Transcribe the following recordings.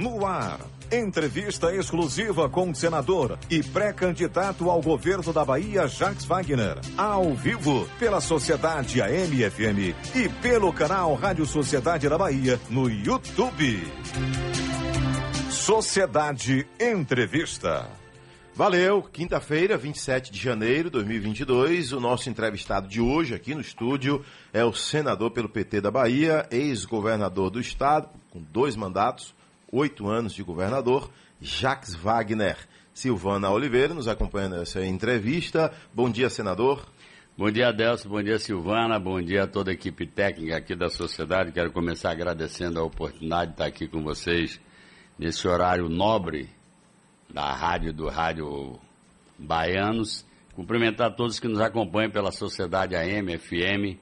no ar. Entrevista exclusiva com o senador e pré-candidato ao governo da Bahia, Jacques Wagner. Ao vivo, pela Sociedade AM-FM e pelo canal Rádio Sociedade da Bahia no YouTube. Sociedade Entrevista. Valeu, quinta-feira, 27 de janeiro de 2022. O nosso entrevistado de hoje aqui no estúdio é o senador pelo PT da Bahia, ex-governador do estado, com dois mandatos, oito anos de governador, Jacques Wagner. Silvana Oliveira nos acompanha nessa entrevista. Bom dia, senador. Bom dia, Adelso. Bom dia, Silvana. Bom dia a toda a equipe técnica aqui da sociedade. Quero começar agradecendo a oportunidade de estar aqui com vocês nesse horário nobre da rádio do Rádio Baianos. Cumprimentar todos que nos acompanham pela Sociedade AM, FM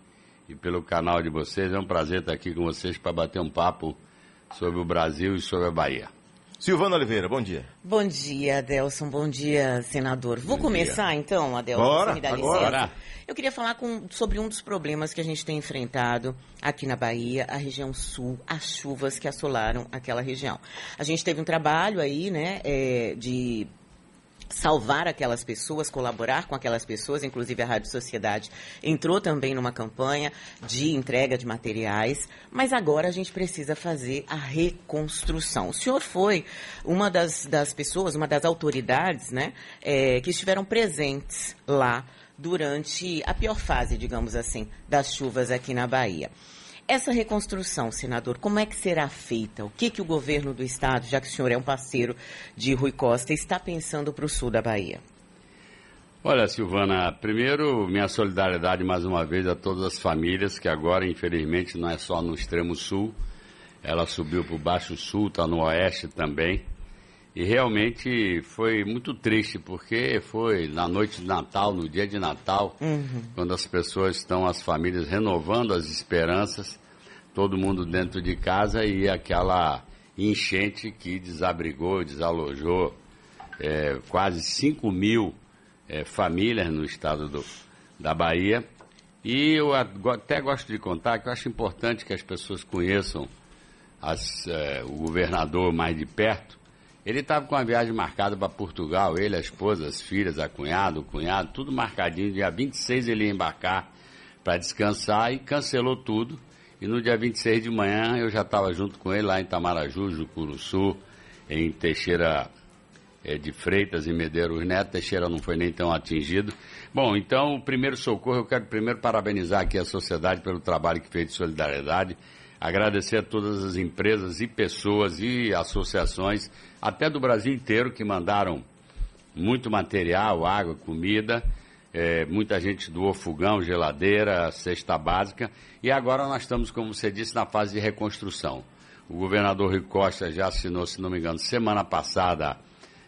e pelo canal de vocês. É um prazer estar aqui com vocês para bater um papo sobre o Brasil e sobre a Bahia. Silvana Oliveira, bom dia. Bom dia, Adelson. Bom dia, senador. Vou Bom começar dia. então, Adelson. Bora, me dá agora. licença? Eu queria falar com- sobre um dos problemas que a gente tem enfrentado aqui na Bahia, a região sul, as chuvas que assolaram aquela região. A gente teve um trabalho aí, né, é, de salvar aquelas pessoas, colaborar com aquelas pessoas, inclusive a Rádio Sociedade entrou também numa campanha de entrega de materiais, mas agora a gente precisa fazer a reconstrução. O senhor foi uma das, das pessoas, uma das autoridades, né, eh, que estiveram presentes lá durante a pior fase, digamos assim, das chuvas aqui na Bahia. Essa reconstrução, senador, como é que será feita? O que, que o governo do estado, já que o senhor é um parceiro de Rui Costa, está pensando para o sul da Bahia? Olha, Silvana, primeiro, minha solidariedade mais uma vez a todas as famílias, que agora, infelizmente, não é só no extremo sul, ela subiu para o Baixo Sul, está no Oeste também. E realmente foi muito triste, porque foi na noite de Natal, no dia de Natal, quando as pessoas estão, as famílias, renovando as esperanças, todo mundo dentro de casa e aquela enchente que desabrigou, desalojou é, quase 5 mil é, famílias no estado do, da Bahia. E eu até gosto de contar que eu acho importante que as pessoas conheçam as, eh, o governador mais de perto. Ele estava com uma viagem marcada para Portugal, ele, a esposa, as filhas, a cunhada, o cunhado, tudo marcadinho. Dia 26 ele ia embarcar para descansar e cancelou tudo. E no dia 26 de manhã eu já estava junto com ele lá em Tamaraju, Jucuruçu, em Teixeira eh, de Freitas e Medeiros Neto. Teixeira não foi nem tão atingido. Bom, então, o primeiro socorro, eu quero primeiro parabenizar aqui a sociedade pelo trabalho que fez de solidariedade, agradecer a todas as empresas e pessoas e associações, até do Brasil inteiro, que mandaram muito material, água, comida. É, muita gente doou fogão, geladeira, cesta básica. E agora nós estamos, como você disse, na fase de reconstrução. O governador Rui Costa já assinou, se não me engano, semana passada,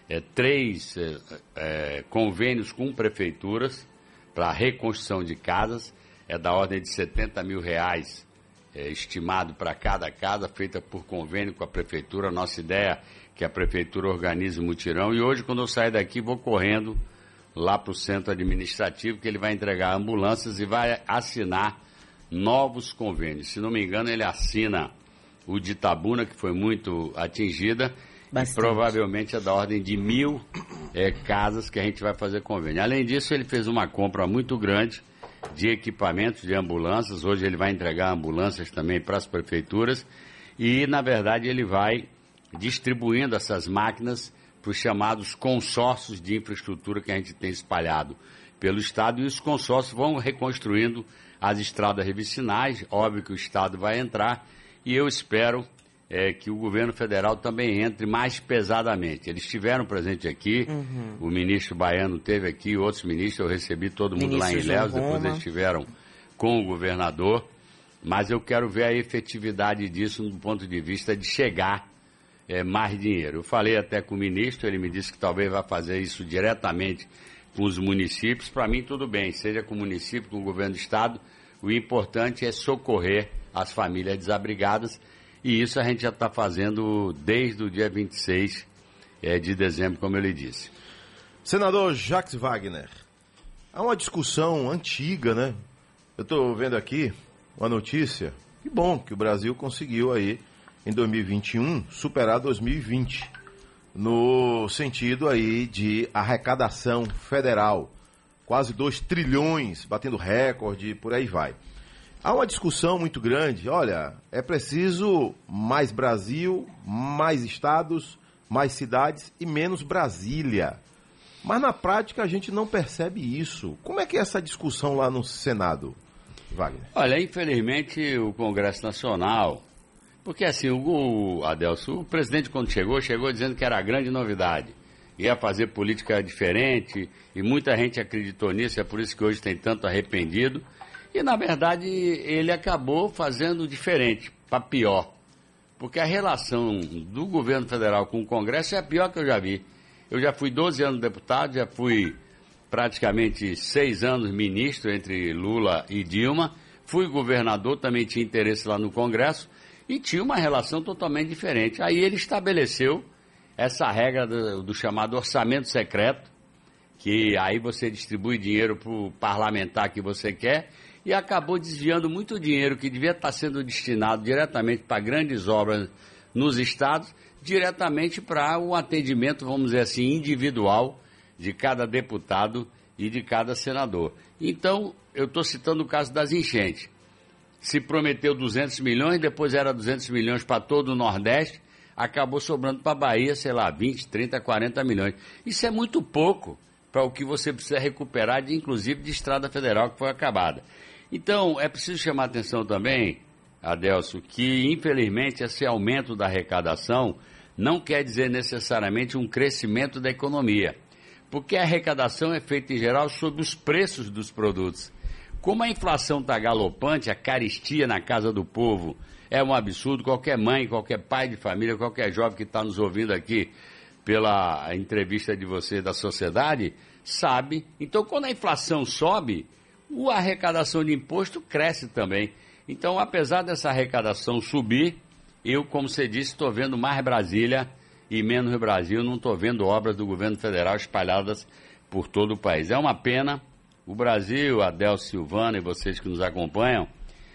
é, três é, é, convênios com prefeituras para reconstrução de casas. É da ordem de 70 mil reais é, estimado para cada casa, feita por convênio com a prefeitura. Nossa ideia é que a prefeitura organize o mutirão. E hoje, quando eu sair daqui, vou correndo lá para o centro administrativo, que ele vai entregar ambulâncias e vai assinar novos convênios. Se não me engano, ele assina o de Itabuna, que foi muito atingida, Bastante. e provavelmente é da ordem de mil eh, casas que a gente vai fazer convênio. Além disso, ele fez uma compra muito grande de equipamentos de ambulâncias. Hoje ele vai entregar ambulâncias também para as prefeituras e, na verdade, ele vai distribuindo essas máquinas para os chamados consórcios de infraestrutura que a gente tem espalhado pelo Estado. E os consórcios vão reconstruindo as estradas revicinais. Óbvio que o Estado vai entrar. E eu espero eh, que o governo federal também entre mais pesadamente. Eles estiveram presentes aqui, o ministro Baiano teve aqui, outros ministros, eu recebi todo mundo lá em Ministro Ilhéus, depois eles estiveram com o governador, mas eu quero ver a efetividade disso do ponto de vista de chegar é, mais dinheiro. Eu falei até com o ministro, ele me disse que talvez vá fazer isso diretamente com os municípios. Para mim, tudo bem, seja com o município, com o governo do estado, o importante é socorrer as famílias desabrigadas e isso a gente já está fazendo desde o dia 26 é, de dezembro, como eu lhe disse. Senador Jacques Wagner, há uma discussão antiga, né? Eu estou vendo aqui uma notícia. Que bom que o Brasil conseguiu aí em 2021 superar 2020, no sentido aí de arrecadação federal, quase 2 trilhões, batendo recorde, por aí vai. Há uma discussão muito grande, olha, é preciso mais Brasil, mais estados, mais cidades e menos Brasília. Mas na prática a gente não percebe isso. Como é que é essa discussão lá no Senado, Wagner? Olha, infelizmente o Congresso Nacional, porque assim, o Adelso, o presidente quando chegou, chegou dizendo que era a grande novidade. Ia fazer política diferente e muita gente acreditou nisso, é por isso que hoje tem tanto arrependido. E na verdade ele acabou fazendo diferente, para pior. Porque a relação do governo federal com o Congresso é a pior que eu já vi. Eu já fui 12 anos deputado, já fui praticamente seis anos ministro entre Lula e Dilma. Fui governador, também tinha interesse lá no Congresso e tinha uma relação totalmente diferente. Aí ele estabeleceu essa regra do, do chamado orçamento secreto, que aí você distribui dinheiro para o parlamentar que você quer e acabou desviando muito dinheiro que devia estar sendo destinado diretamente para grandes obras nos estados diretamente para o atendimento, vamos dizer assim, individual de cada deputado e de cada senador. Então, eu estou citando o caso das enchentes. Se prometeu 200 milhões, depois era 200 milhões para todo o Nordeste, acabou sobrando para a Bahia, sei lá, 20, 30, 40 milhões. Isso é muito pouco para o que você precisa recuperar, de, inclusive de estrada federal que foi acabada. Então, é preciso chamar atenção também, Adelso, que infelizmente esse aumento da arrecadação não quer dizer necessariamente um crescimento da economia, porque a arrecadação é feita em geral sobre os preços dos produtos. Como a inflação está galopante, a caristia na casa do povo é um absurdo. Qualquer mãe, qualquer pai de família, qualquer jovem que está nos ouvindo aqui pela entrevista de você da sociedade, sabe. Então, quando a inflação sobe, a arrecadação de imposto cresce também. Então, apesar dessa arrecadação subir, eu, como você disse, estou vendo mais Brasília e menos Brasil, não estou vendo obras do governo federal espalhadas por todo o país. É uma pena. O Brasil, Adel Silvana e vocês que nos acompanham,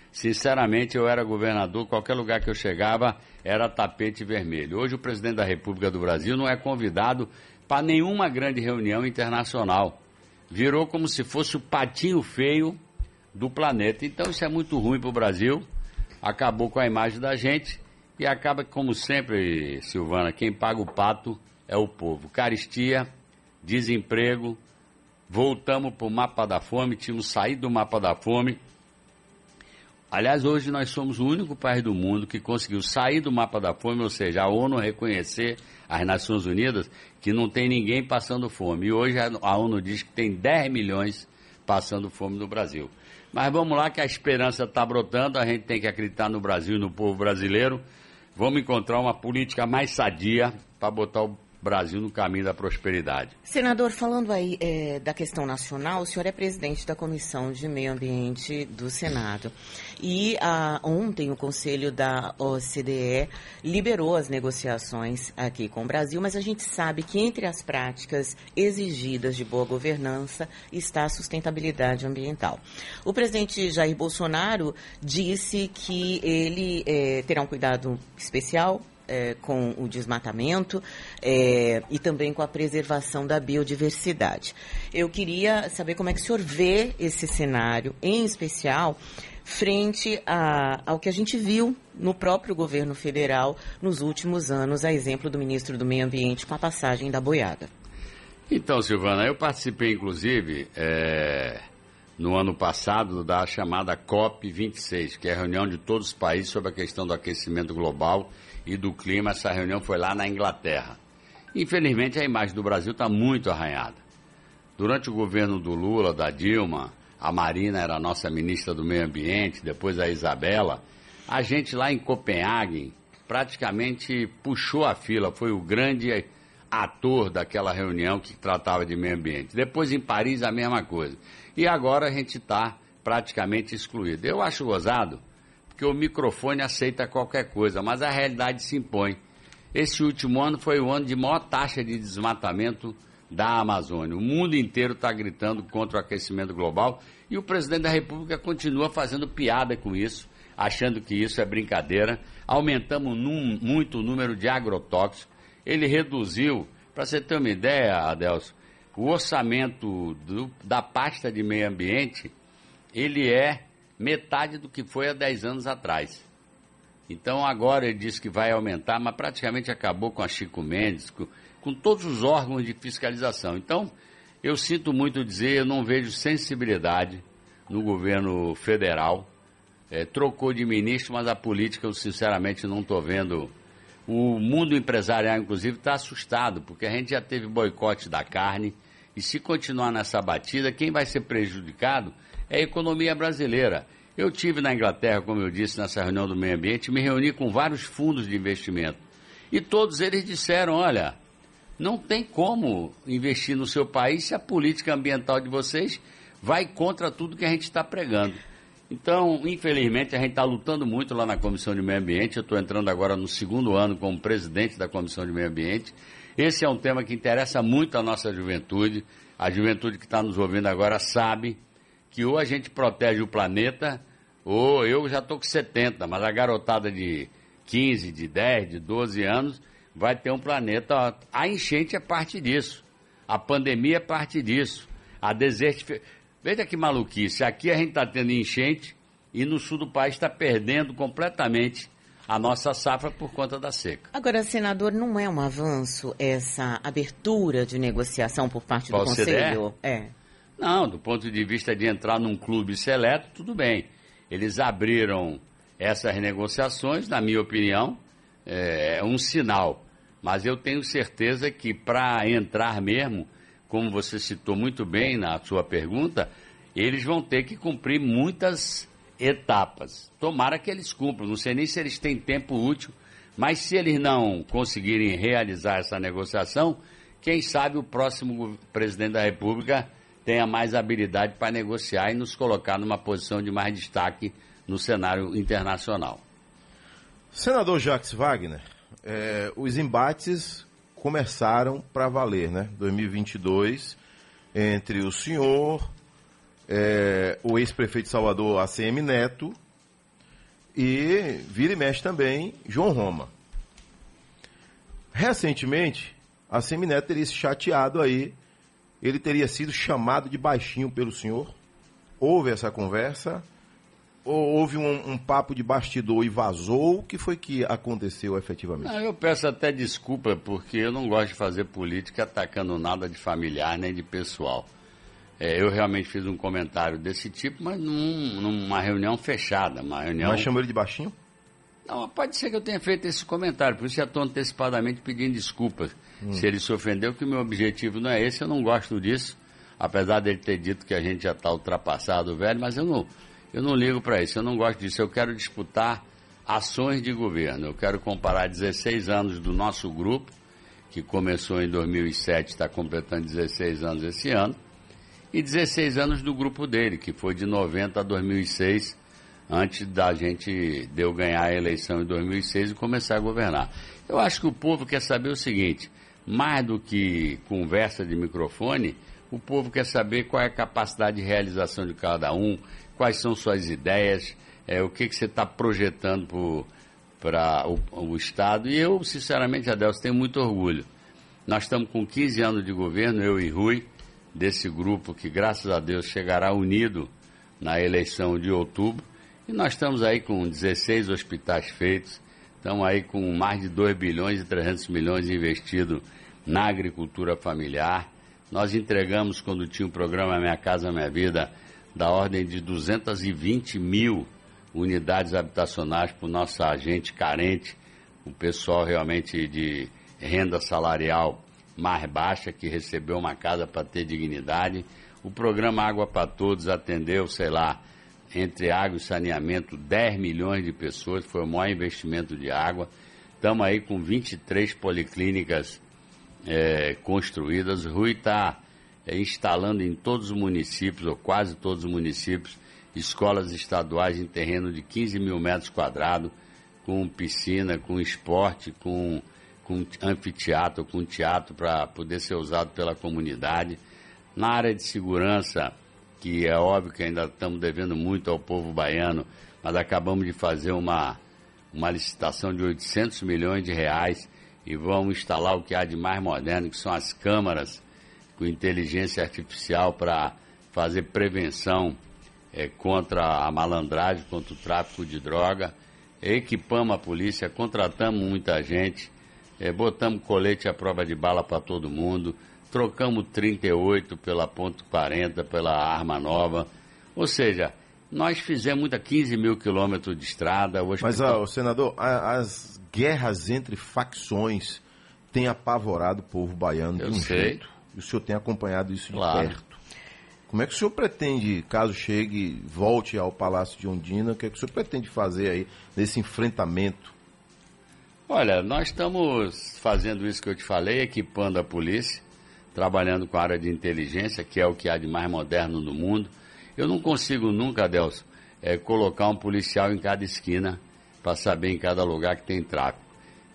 sinceramente, eu era governador, qualquer lugar que eu chegava era tapete vermelho. Hoje, o presidente da República do Brasil não é convidado para nenhuma grande reunião internacional. Virou como se fosse o patinho feio do planeta. Então, isso é muito ruim para o Brasil. Acabou com a imagem da gente. E acaba, como sempre, Silvana, quem paga o pato é o povo. Caristia, desemprego, voltamos para o mapa da fome, tínhamos saído do mapa da fome. Aliás, hoje nós somos o único país do mundo que conseguiu sair do mapa da fome, ou seja, a ONU reconhecer as Nações Unidas que não tem ninguém passando fome. E hoje a ONU diz que tem 10 milhões passando fome no Brasil. Mas vamos lá que a esperança está brotando, a gente tem que acreditar no Brasil e no povo brasileiro. Vamos encontrar uma política mais sadia para botar o Brasil no caminho da prosperidade. Senador, falando aí é, da questão nacional, o senhor é presidente da Comissão de Meio Ambiente do Senado. E a, ontem o Conselho da OCDE liberou as negociações aqui com o Brasil, mas a gente sabe que entre as práticas exigidas de boa governança está a sustentabilidade ambiental. O presidente Jair Bolsonaro disse que ele é, terá um cuidado especial é, com o desmatamento é, e também com a preservação da biodiversidade. Eu queria saber como é que o senhor vê esse cenário, em especial frente a, ao que a gente viu no próprio governo federal nos últimos anos, a exemplo do ministro do Meio Ambiente com a passagem da boiada. Então, Silvana, eu participei, inclusive, é, no ano passado da chamada COP26, que é a reunião de todos os países sobre a questão do aquecimento global e do clima. Essa reunião foi lá na Inglaterra. Infelizmente, a imagem do Brasil está muito arranhada. Durante o governo do Lula, da Dilma, a Marina era a nossa ministra do Meio Ambiente, depois a Isabela, a gente lá em Copenhague praticamente puxou a fila, foi o grande ator daquela reunião que tratava de meio ambiente. Depois em Paris a mesma coisa. E agora a gente está praticamente excluído. Eu acho gozado, porque o microfone aceita qualquer coisa, mas a realidade se impõe. Esse último ano foi o ano de maior taxa de desmatamento da Amazônia. O mundo inteiro está gritando contra o aquecimento global e o presidente da República continua fazendo piada com isso, achando que isso é brincadeira. Aumentamos num, muito o número de agrotóxicos. Ele reduziu, para você ter uma ideia, Adelso, o orçamento do, da pasta de meio ambiente, ele é metade do que foi há 10 anos atrás. Então agora ele disse que vai aumentar, mas praticamente acabou com a Chico Mendes, com, com todos os órgãos de fiscalização. Então, eu sinto muito dizer, eu não vejo sensibilidade no governo federal. É, trocou de ministro, mas a política eu sinceramente não estou vendo. O mundo empresarial, inclusive, está assustado, porque a gente já teve boicote da carne, e se continuar nessa batida, quem vai ser prejudicado é a economia brasileira. Eu tive na Inglaterra, como eu disse, nessa reunião do meio ambiente, me reuni com vários fundos de investimento. E todos eles disseram: olha, não tem como investir no seu país se a política ambiental de vocês vai contra tudo que a gente está pregando. Então, infelizmente, a gente está lutando muito lá na Comissão de Meio Ambiente. Eu estou entrando agora no segundo ano como presidente da Comissão de Meio Ambiente. Esse é um tema que interessa muito a nossa juventude. A juventude que está nos ouvindo agora sabe que ou a gente protege o planeta, ou eu já estou com 70, mas a garotada de 15, de 10, de 12 anos vai ter um planeta. A enchente é parte disso. A pandemia é parte disso. A desertificação. Veja que maluquice. Aqui a gente está tendo enchente e no sul do país está perdendo completamente a nossa safra por conta da seca. Agora, senador, não é um avanço essa abertura de negociação por parte do Conselho? É. Não, do ponto de vista de entrar num clube seleto, tudo bem. Eles abriram essas negociações, na minha opinião, é um sinal mas eu tenho certeza que para entrar mesmo, como você citou muito bem na sua pergunta, eles vão ter que cumprir muitas etapas. Tomara que eles cumpram, não sei nem se eles têm tempo útil, mas se eles não conseguirem realizar essa negociação, quem sabe o próximo presidente da República tenha mais habilidade para negociar e nos colocar numa posição de mais destaque no cenário internacional. Senador Jacques Wagner, é, os embates começaram para valer, né? 2022, entre o senhor, é, o ex-prefeito de Salvador, ACM Neto, e vira e mexe também João Roma. Recentemente, ACM Neto teria se chateado aí, ele teria sido chamado de baixinho pelo senhor. Houve essa conversa, ou houve um, um, papo de bastidor e vazou? O que foi que aconteceu efetivamente? Não, eu peço até desculpa, porque eu não gosto de fazer política atacando nada de familiar nem de pessoal. É, eu realmente fiz um comentário desse tipo, mas num, numa reunião fechada. Uma reunião... Mas chamou ele de baixinho? Não, pode ser que eu tenha feito esse comentário, por isso já estou antecipadamente pedindo desculpas. Hum. Se ele se ofendeu, que o meu objetivo não é esse, eu não gosto disso. Apesar dele ter dito que a gente já está ultrapassado, velho, mas eu não eu não ligo para isso, eu não gosto disso. Eu quero disputar ações de governo. Eu quero comparar 16 anos do nosso grupo, que começou em 2007, está completando 16 anos esse ano, e 16 anos do grupo dele, que foi de 90 a 2006, antes da gente de eu ganhar a eleição em 2006 e começar a governar. Eu acho que o povo quer saber o seguinte: mais do que conversa de microfone, o povo quer saber qual é a capacidade de realização de cada um, quais são suas ideias, é, o que, que você está projetando para o, o, Estado. E eu, sinceramente, Adelson, tenho muito orgulho. Nós estamos com 15 anos de governo, eu e Rui, desse grupo que, graças a Deus, chegará unido na eleição de outubro. E nós estamos aí com 16 hospitais feitos, estamos aí com mais de 2 bilhões e 300 milhões investidos na agricultura familiar. Nós entregamos, quando tinha o programa Minha Casa Minha Vida, da ordem de 220 mil unidades habitacionais para o nosso agente carente, o pessoal realmente de renda salarial mais baixa, que recebeu uma casa para ter dignidade. O programa Água para Todos atendeu, sei lá, entre água e saneamento, 10 milhões de pessoas, foi o maior investimento de água. Estamos aí com 23 policlínicas é, construídas. Rui está é, instalando em todos os municípios, ou quase todos os municípios, escolas estaduais em terreno de 15 mil metros quadrados, com piscina, com esporte, com, com anfiteatro, com teatro para poder ser usado pela comunidade. Na área de segurança, que é óbvio que ainda estamos devendo muito ao povo baiano, Mas acabamos de fazer uma, uma licitação de 800 milhões de reais e vamos instalar o que há de mais moderno, que são as câmaras com inteligência artificial para fazer prevenção é, contra a malandragem, contra o tráfico de droga. Equipamos a polícia, contratamos muita gente, é, botamos colete à prova de bala para todo mundo, trocamos 38 pela ponto .40, pela arma nova. Ou seja, nós fizemos muita 15 mil quilômetros de estrada. Mas, ó, senador, a, as guerras entre facções têm apavorado o povo baiano Eu de um sei. jeito. E o senhor tem acompanhado isso Claro. de perto. Como é que o senhor pretende, caso chegue, volte ao Palácio de Ondina, o que, é que o senhor pretende fazer aí nesse enfrentamento? Olha, nós estamos fazendo isso que eu te falei, equipando a polícia, trabalhando com a área de inteligência, que é o que há de mais moderno no mundo. Eu não consigo nunca, Adelson, eh, colocar um policial em cada esquina para saber em cada lugar que tem tráfico.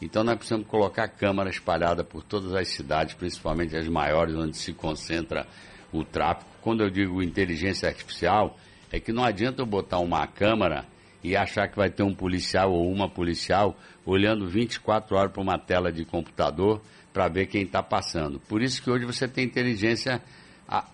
Então nós precisamos colocar câmara espalhada por todas as cidades, principalmente as maiores, onde se concentra o tráfico. Quando eu digo inteligência artificial, é que não adianta eu botar uma câmera e achar que vai ter um policial ou uma policial olhando 24 horas para uma tela de computador para ver quem está passando. Por isso que hoje você tem inteligência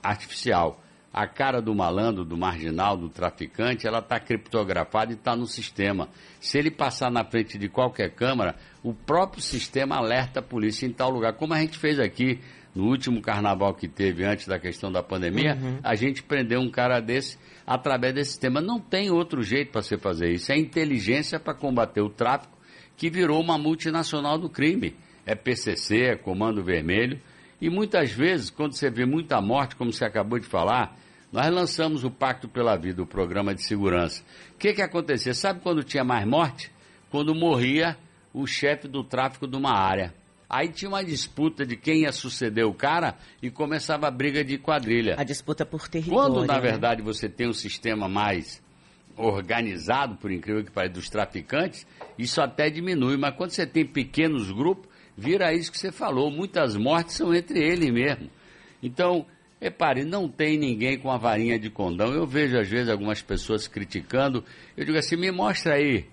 artificial. A cara do malandro, do marginal, do traficante, ela está criptografada e está no sistema. Se ele passar na frente de qualquer câmera, o próprio sistema alerta a polícia em tal lugar. Como a gente fez aqui no último carnaval que teve antes da questão da pandemia, a gente prendeu um cara desse através desse sistema. Não tem outro jeito para você fazer isso. É inteligência para combater o tráfico, que virou uma multinacional do crime. É PCC, é Comando Vermelho. E muitas vezes, quando você vê muita morte, como você acabou de falar, nós lançamos o Pacto pela Vida, o programa de segurança. O que, que acontecia? Sabe quando tinha mais morte? Quando morria o chefe do tráfico de uma área. Aí tinha uma disputa de quem ia suceder o cara e começava a briga de quadrilha. A disputa por território. Quando, na né? verdade, você tem um sistema mais organizado, por incrível que pareça, dos traficantes, isso até diminui. Mas quando você tem pequenos grupos, vira isso que você falou. Muitas mortes são entre eles mesmo. Então, repare, não tem ninguém com a varinha de condão. Eu vejo, às vezes, algumas pessoas criticando. Eu digo assim, me mostra aí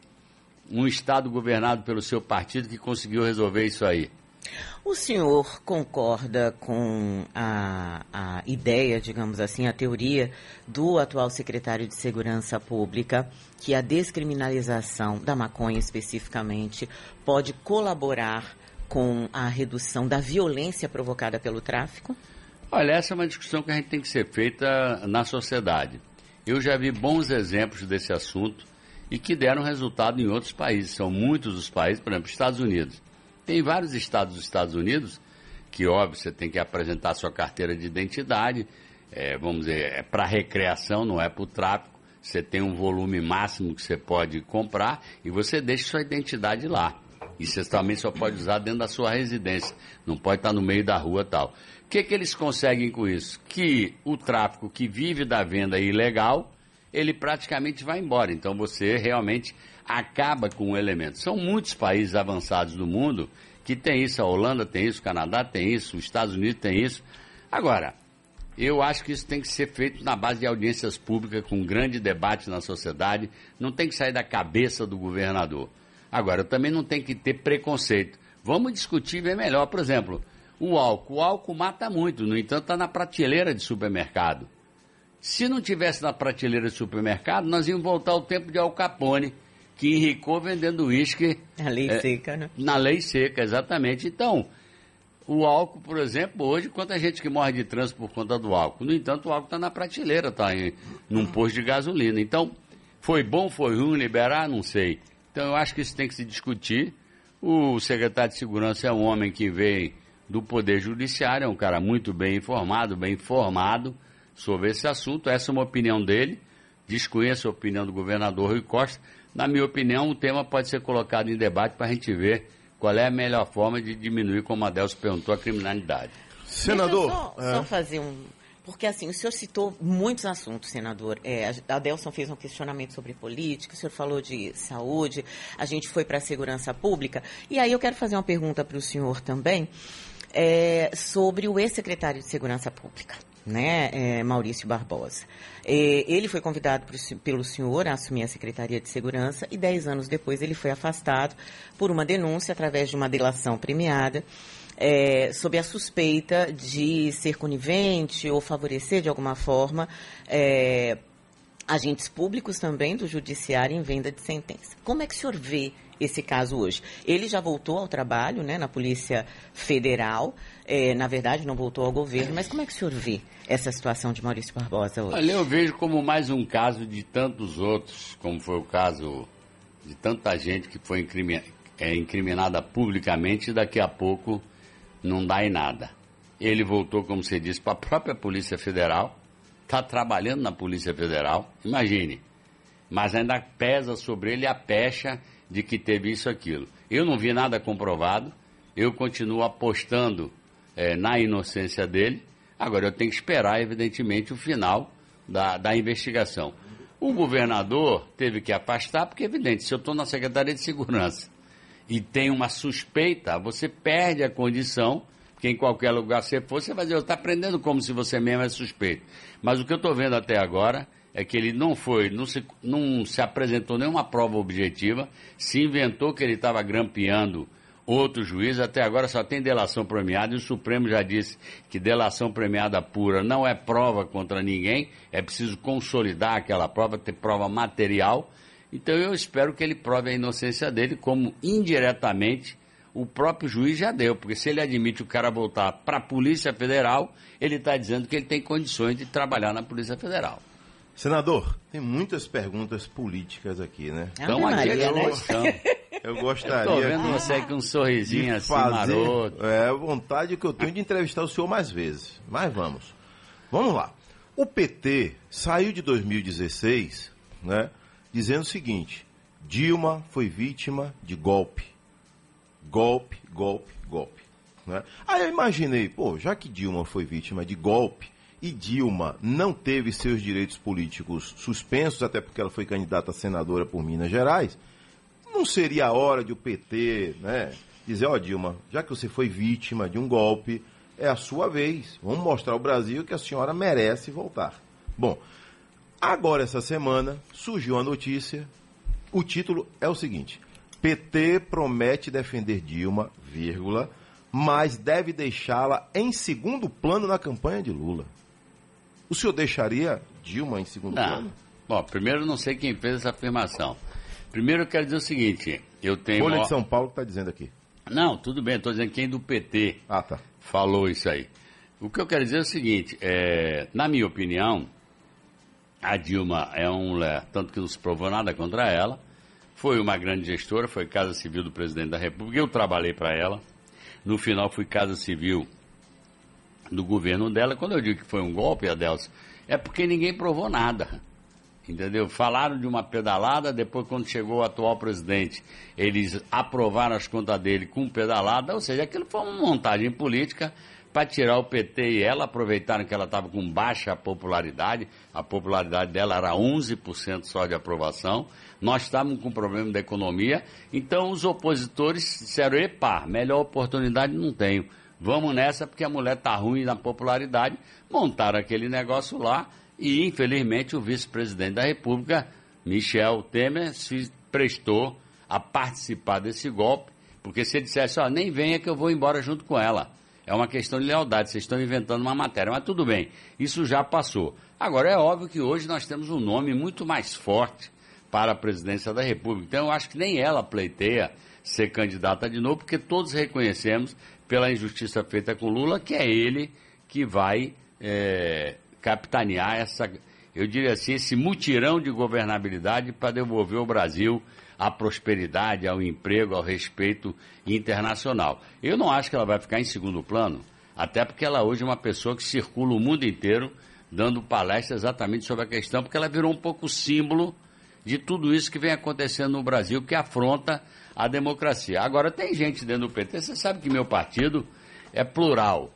um estado governado pelo seu partido que conseguiu resolver isso aí. O senhor concorda com a, a ideia, digamos assim, a teoria do atual secretário de Segurança Pública, que a descriminalização da maconha especificamente pode colaborar com a redução da violência provocada pelo tráfico? Olha, essa é uma discussão que a gente tem que ser feita na sociedade. Eu já vi bons exemplos desse assunto e que deram resultado em outros países. São muitos os países, por exemplo, Estados Unidos. Tem vários estados dos Estados Unidos que, óbvio, você tem que apresentar sua carteira de identidade, é, vamos dizer, é para recreação, não é para o tráfico. Você tem um volume máximo que você pode comprar e você deixa sua identidade lá. E você também só pode usar dentro da sua residência. Não pode estar no meio da rua tal. O que, que eles conseguem com isso? Que o tráfico que vive da venda ilegal, ele praticamente vai embora. Então você realmente acaba com o elemento. São muitos países avançados do mundo que tem isso. A Holanda tem isso, o Canadá tem isso, os Estados Unidos tem isso. Agora, eu acho que isso tem que ser feito na base de audiências públicas, com grande debate na sociedade. Não tem que sair da cabeça do governador. Agora, também não tem que ter preconceito. Vamos discutir bem melhor. Por exemplo, o álcool. O álcool mata muito, no entanto, está na prateleira de supermercado. Se não tivesse na prateleira de supermercado, nós íamos voltar ao tempo de Al Capone, que enricou vendendo uísque A lei É, seca, né? na lei seca, exatamente. Então, o álcool, por exemplo, hoje, quanta gente que morre de trânsito por conta do álcool. No entanto, o álcool está na prateleira, está num posto de gasolina. Então, foi bom, foi ruim liberar? Não sei. Então, eu acho que isso tem que se discutir. O secretário de Segurança é um homem que vem do Poder Judiciário, é um cara muito bem informado, bem informado sobre esse assunto. Essa é uma opinião dele. Desconheço a opinião do governador Rui Costa. Na minha opinião, o tema pode ser colocado em debate para a gente ver qual é a melhor forma de diminuir, como a Delcio perguntou, a criminalidade. Senador, só, é, só fazer um. Porque assim, o senhor citou muitos assuntos, senador. É, a Adelson fez um questionamento sobre política, o senhor falou de saúde, a gente foi para a segurança pública. E aí eu quero fazer uma pergunta para o senhor também é, sobre o ex-secretário de Segurança Pública. Né, é, Maurício Barbosa. Ele foi convidado por, pelo senhor a assumir a Secretaria de Segurança e dez anos depois ele foi afastado por uma denúncia através de uma delação premiada é, sob a suspeita de ser conivente ou favorecer de alguma forma é, agentes públicos também do judiciário em venda de sentença. Como é que o senhor vê esse caso hoje? Ele já voltou ao trabalho né, na Polícia Federal, é, na verdade não voltou ao governo, mas como é que o senhor vê essa situação de Maurício Barbosa hoje? Olha, eu vejo como mais um caso de tantos outros, como foi o caso de tanta gente que foi é, incriminada publicamente e daqui a pouco não dá em nada. Ele voltou, como você disse, para a própria Polícia Federal, está trabalhando na Polícia Federal, imagine. Mas ainda pesa sobre ele a pecha de que teve isso aquilo. Eu não vi nada comprovado, eu continuo apostando é, na inocência dele. Agora eu tenho que esperar, evidentemente, o final da, da investigação. O governador teve que afastar, porque, evidente, se eu estou na Secretaria de Segurança e tem uma suspeita, você perde a condição, porque em qualquer lugar você for, você vai dizer, está aprendendo como se você mesmo é suspeito. Mas o que eu estou vendo até agora é que ele não foi, não se, não se apresentou nenhuma prova objetiva, se inventou que ele estava grampeando outro juiz, até agora só tem delação premiada e o Supremo já disse que delação premiada pura não é prova contra ninguém, é preciso consolidar aquela prova, ter prova material então eu espero que ele prove a inocência dele, como indiretamente o próprio juiz já deu, porque se ele admite o cara voltar para a Polícia Federal, ele está dizendo que ele tem condições de trabalhar na Polícia Federal. Senador, tem muitas perguntas políticas aqui, né? Então, aqui eu, né? eu gostaria. Estou vendo você com um sorrisinho assim, fazer, maroto. É a vontade que eu tenho de entrevistar o senhor mais vezes. Mas vamos. Vamos lá. O PT saiu de 2016, né? dizendo o seguinte: Dilma foi vítima de golpe. Golpe, golpe, golpe. Né? Aí eu imaginei, pô, já que Dilma foi vítima de golpe e Dilma não teve seus direitos políticos suspensos, até porque ela foi candidata a senadora por Minas Gerais, não seria a hora de o PT né, dizer, ó oh, Dilma, já que você foi vítima de um golpe, é a sua vez. Vamos mostrar ao Brasil que a senhora merece voltar. Bom, Agora, essa semana, surgiu a notícia. O título é o seguinte: PT promete defender Dilma, vírgula, mas deve deixá-la em segundo plano na campanha de Lula. O senhor deixaria Dilma em segundo não. plano? Bom, primeiro não sei quem fez essa afirmação. Primeiro eu quero dizer o seguinte, eu tenho... Folha de São Paulo está dizendo aqui. Não, tudo bem, estou dizendo quem do PT ah, tá. falou isso aí. O que eu quero dizer é o seguinte, é, na minha opinião, a Dilma é um tanto que não se provou nada contra ela. Foi uma grande gestora, foi Casa Civil do Presidente da República. Eu trabalhei para ela. No final, fui Casa Civil do governo dela. Quando eu digo que foi um golpe, Adelson, é porque ninguém provou nada. Entendeu? Falaram de uma pedalada, depois, quando chegou o atual presidente, eles aprovaram as contas dele com pedalada, ou seja, aquilo foi uma montagem política para tirar o PT e ela, aproveitaram que ela estava com baixa popularidade, a popularidade dela era 11% só de aprovação, nós estávamos com problema da economia, então os opositores disseram, epa, melhor oportunidade não tenho, vamos nessa porque a mulher está ruim na popularidade, montaram aquele negócio lá e infelizmente o vice-presidente da República, Michel Temer, se prestou a participar desse golpe, porque se ele dissesse, ó, nem venha que eu vou embora junto com ela. É uma questão de lealdade, vocês estão inventando uma matéria, mas tudo bem, isso já passou. Agora, é óbvio que hoje nós temos um nome muito mais forte para a presidência da República. Então, eu acho que nem ela pleiteia ser candidata de novo, porque todos reconhecemos, pela injustiça feita com Lula, que é ele que vai é, capitanear essa, eu diria assim, esse mutirão de governabilidade para devolver o Brasil à prosperidade, ao emprego, ao respeito internacional. Eu não acho que ela vai ficar em segundo plano, até porque ela hoje é uma pessoa que circula o mundo inteiro dando palestra exatamente sobre a questão, porque ela virou um pouco símbolo de tudo isso que vem acontecendo no Brasil, que afronta a democracia. Agora, tem gente dentro do PT, você sabe que meu partido é plural,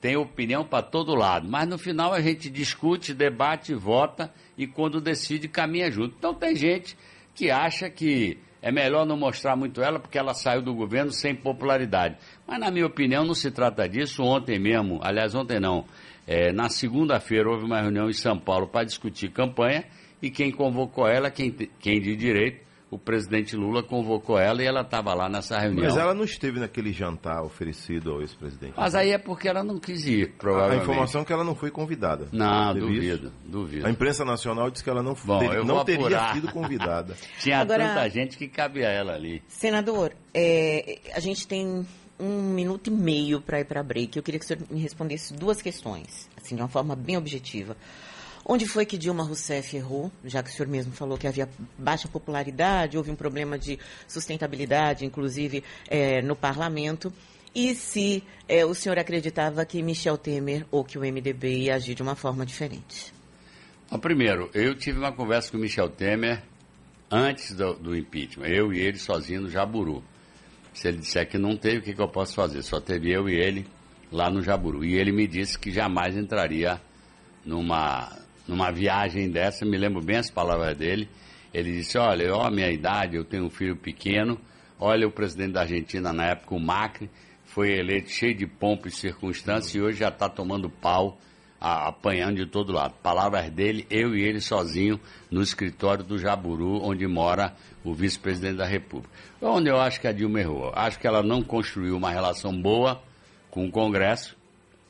tem opinião para todo lado, mas no final a gente discute, debate, vota e quando decide caminha junto. Então tem gente que acha que é melhor não mostrar muito ela porque ela saiu do governo sem popularidade. Mas, na minha opinião, não se trata disso. Ontem mesmo, aliás, ontem não, é, na segunda-feira houve uma reunião em São Paulo para discutir campanha e quem convocou ela, quem, quem de direito, o presidente Lula convocou ela e ela estava lá nessa reunião. Mas ela não esteve naquele jantar oferecido ao ex-presidente. Mas aí é porque ela não quis ir, provavelmente. A informação é que ela não foi convidada. Não, duvido, duvido. A imprensa nacional disse que ela não, Bom, ter, não teria sido convidada. Tinha Agora, tanta gente que cabia ela ali. Senador, é, a gente tem um minuto e meio para ir para break. Eu queria que o senhor me respondesse duas questões, assim, de uma forma bem objetiva. Onde foi que Dilma Rousseff errou, já que o senhor mesmo falou que havia baixa popularidade, houve um problema de sustentabilidade, inclusive é, no parlamento, e se é, o senhor acreditava que Michel Temer ou que o MDB ia agir de uma forma diferente? Bom, primeiro, eu tive uma conversa com o Michel Temer antes do, do impeachment, eu e ele sozinho no Jaburu. Se ele disser que não teve, o que, que eu posso fazer? Só teve eu e ele lá no Jaburu. E ele me disse que jamais entraria numa numa viagem dessa, me lembro bem as palavras dele. Ele disse: Olha, ó, a minha idade, eu tenho um filho pequeno. Olha, o presidente da Argentina na época, o Macri, foi eleito cheio de pompa e circunstâncias e hoje já está tomando pau, a, apanhando de todo lado. Palavras dele, eu e ele sozinho no escritório do Jaburu, onde mora o vice-presidente da República. Onde eu acho que a Dilma errou. Acho que ela não construiu uma relação boa com o Congresso